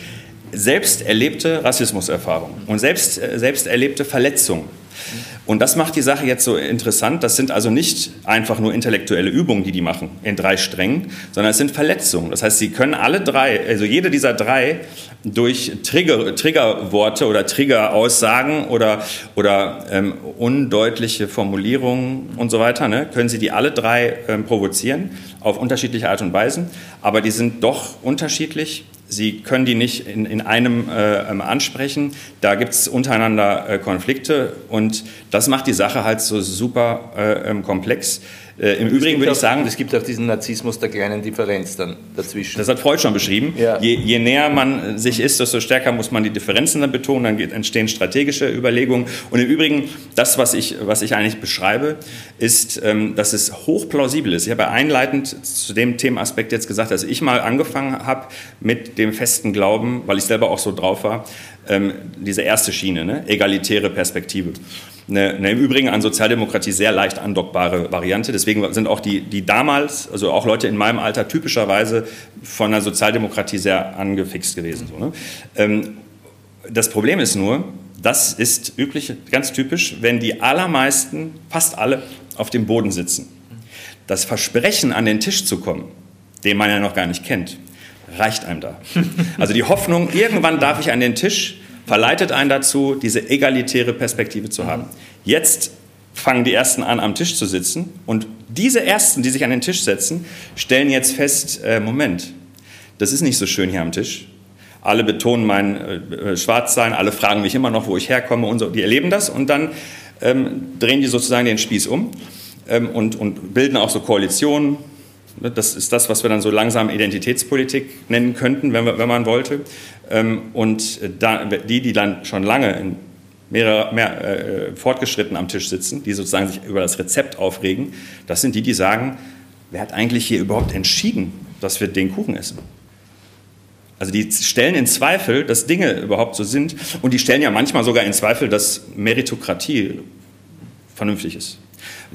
selbst erlebte Rassismuserfahrungen und selbst, selbst erlebte Verletzungen. Und das macht die Sache jetzt so interessant. Das sind also nicht einfach nur intellektuelle Übungen, die die machen in drei Strängen, sondern es sind Verletzungen. Das heißt, sie können alle drei, also jede dieser drei, durch Trigger, Triggerworte oder Triggeraussagen oder, oder ähm, undeutliche Formulierungen und so weiter, ne, können sie die alle drei ähm, provozieren auf unterschiedliche Art und Weisen. Aber die sind doch unterschiedlich Sie können die nicht in, in einem äh, ähm, ansprechen. Da gibt es untereinander äh, Konflikte und das macht die Sache halt so super äh, ähm, komplex. Äh, Im Übrigen würde ich sagen. Es gibt auch diesen Narzissmus der kleinen Differenz dann dazwischen. Das hat Freud schon beschrieben. Ja. Je, je, näher man sich ist, desto stärker muss man die Differenzen dann betonen, dann entstehen strategische Überlegungen. Und im Übrigen, das, was ich, was ich eigentlich beschreibe, ist, ähm, dass es hochplausibel ist. Ich habe einleitend zu dem Themenaspekt jetzt gesagt, dass ich mal angefangen habe mit dem festen Glauben, weil ich selber auch so drauf war, ähm, diese erste Schiene, ne? egalitäre Perspektive. Eine, eine, im Übrigen an Sozialdemokratie sehr leicht andockbare Variante. Deswegen sind auch die, die damals, also auch Leute in meinem Alter, typischerweise von der Sozialdemokratie sehr angefixt gewesen. So, ne? ähm, das Problem ist nur, das ist üblich, ganz typisch, wenn die allermeisten, fast alle, auf dem Boden sitzen. Das Versprechen, an den Tisch zu kommen, den man ja noch gar nicht kennt, reicht einem da. Also die Hoffnung, irgendwann darf ich an den Tisch, verleitet einen dazu, diese egalitäre Perspektive zu haben. Jetzt fangen die Ersten an, am Tisch zu sitzen und diese Ersten, die sich an den Tisch setzen, stellen jetzt fest, äh, Moment, das ist nicht so schön hier am Tisch. Alle betonen mein äh, äh Schwarzsein, alle fragen mich immer noch, wo ich herkomme und so. Die erleben das und dann ähm, drehen die sozusagen den Spieß um ähm, und, und bilden auch so Koalitionen, Ne, das ist das, was wir dann so langsam Identitätspolitik nennen könnten, wenn, wir, wenn man wollte. Ähm, und die, die dann schon lange in mehrere, mehr äh, fortgeschritten am Tisch sitzen, die sozusagen sich über das Rezept aufregen, das sind die, die sagen, wer hat eigentlich hier überhaupt entschieden, dass wir den Kuchen essen? Also die stellen in Zweifel, dass Dinge überhaupt so sind und die stellen ja manchmal sogar in Zweifel, dass Meritokratie vernünftig ist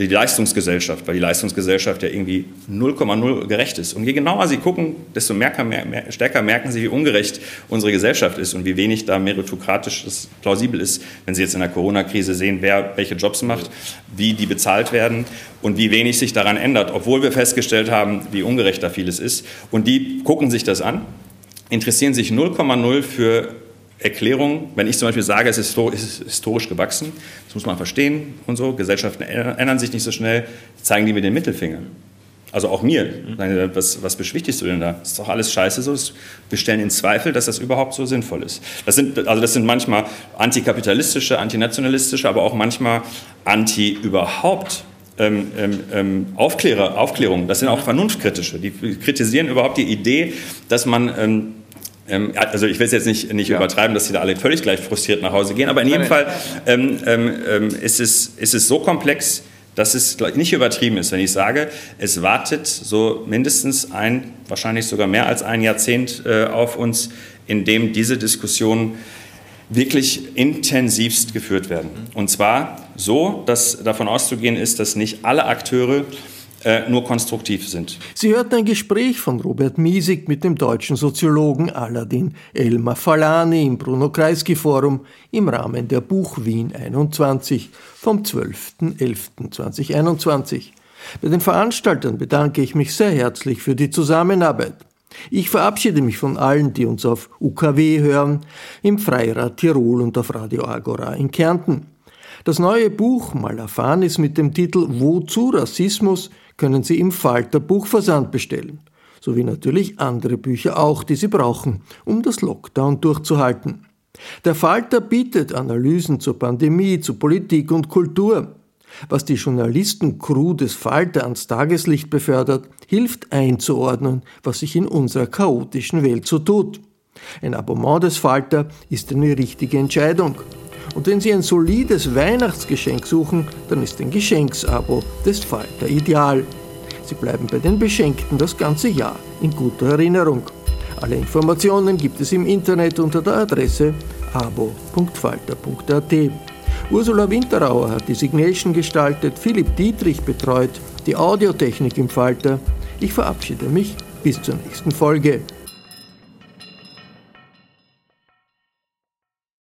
die Leistungsgesellschaft, weil die Leistungsgesellschaft ja irgendwie 0,0 gerecht ist. Und je genauer Sie gucken, desto mehr, mehr, stärker merken Sie, wie ungerecht unsere Gesellschaft ist und wie wenig da meritokratisch das plausibel ist, wenn Sie jetzt in der Corona-Krise sehen, wer welche Jobs macht, wie die bezahlt werden und wie wenig sich daran ändert, obwohl wir festgestellt haben, wie ungerecht da vieles ist. Und die gucken sich das an, interessieren sich 0,0 für Erklärung, wenn ich zum Beispiel sage, es ist historisch gewachsen, das muss man verstehen und so, Gesellschaften ändern sich nicht so schnell, zeigen die mir den Mittelfinger. Also auch mir. Was, was beschwichtigst du denn da? Das ist doch alles scheiße so. Wir stellen in Zweifel, dass das überhaupt so sinnvoll ist. Das sind, also das sind manchmal antikapitalistische, antinationalistische, aber auch manchmal anti überhaupt ähm, ähm, ähm Aufklärer, Aufklärung. Das sind auch vernunftkritische. Die kritisieren überhaupt die Idee, dass man ähm, ähm, also ich will es jetzt nicht, nicht ja. übertreiben, dass sie da alle völlig gleich frustriert nach Hause gehen, aber in jedem. Fall ähm, ähm, ähm, ist, es, ist es so komplex, dass es nicht übertrieben ist, wenn ich sage, es wartet so mindestens ein, wahrscheinlich sogar mehr als ein Jahrzehnt äh, auf uns, in dem diese Diskussionen wirklich intensivst geführt werden. Und zwar so, dass davon auszugehen ist, dass nicht alle Akteure nur konstruktiv sind. Sie hörten ein Gespräch von Robert Miesig mit dem deutschen Soziologen Aladin Elmar Falani im Bruno Kreisky Forum im Rahmen der Buch Wien 21 vom 12.11.2021. Bei den Veranstaltern bedanke ich mich sehr herzlich für die Zusammenarbeit. Ich verabschiede mich von allen, die uns auf UKW hören, im Freirad Tirol und auf Radio Agora in Kärnten. Das neue Buch Malafanis mit dem Titel Wozu Rassismus können Sie im Falter Buchversand bestellen, sowie natürlich andere Bücher auch, die Sie brauchen, um das Lockdown durchzuhalten. Der Falter bietet Analysen zur Pandemie, zu Politik und Kultur. Was die Journalisten-Crew des Falter ans Tageslicht befördert, hilft einzuordnen, was sich in unserer chaotischen Welt so tut. Ein Abonnement des Falter ist eine richtige Entscheidung. Und wenn Sie ein solides Weihnachtsgeschenk suchen, dann ist ein Geschenksabo des Falter ideal. Sie bleiben bei den Beschenkten das ganze Jahr in guter Erinnerung. Alle Informationen gibt es im Internet unter der Adresse abo.falter.at. Ursula Winterauer hat die Signation gestaltet, Philipp Dietrich betreut die Audiotechnik im Falter. Ich verabschiede mich bis zur nächsten Folge.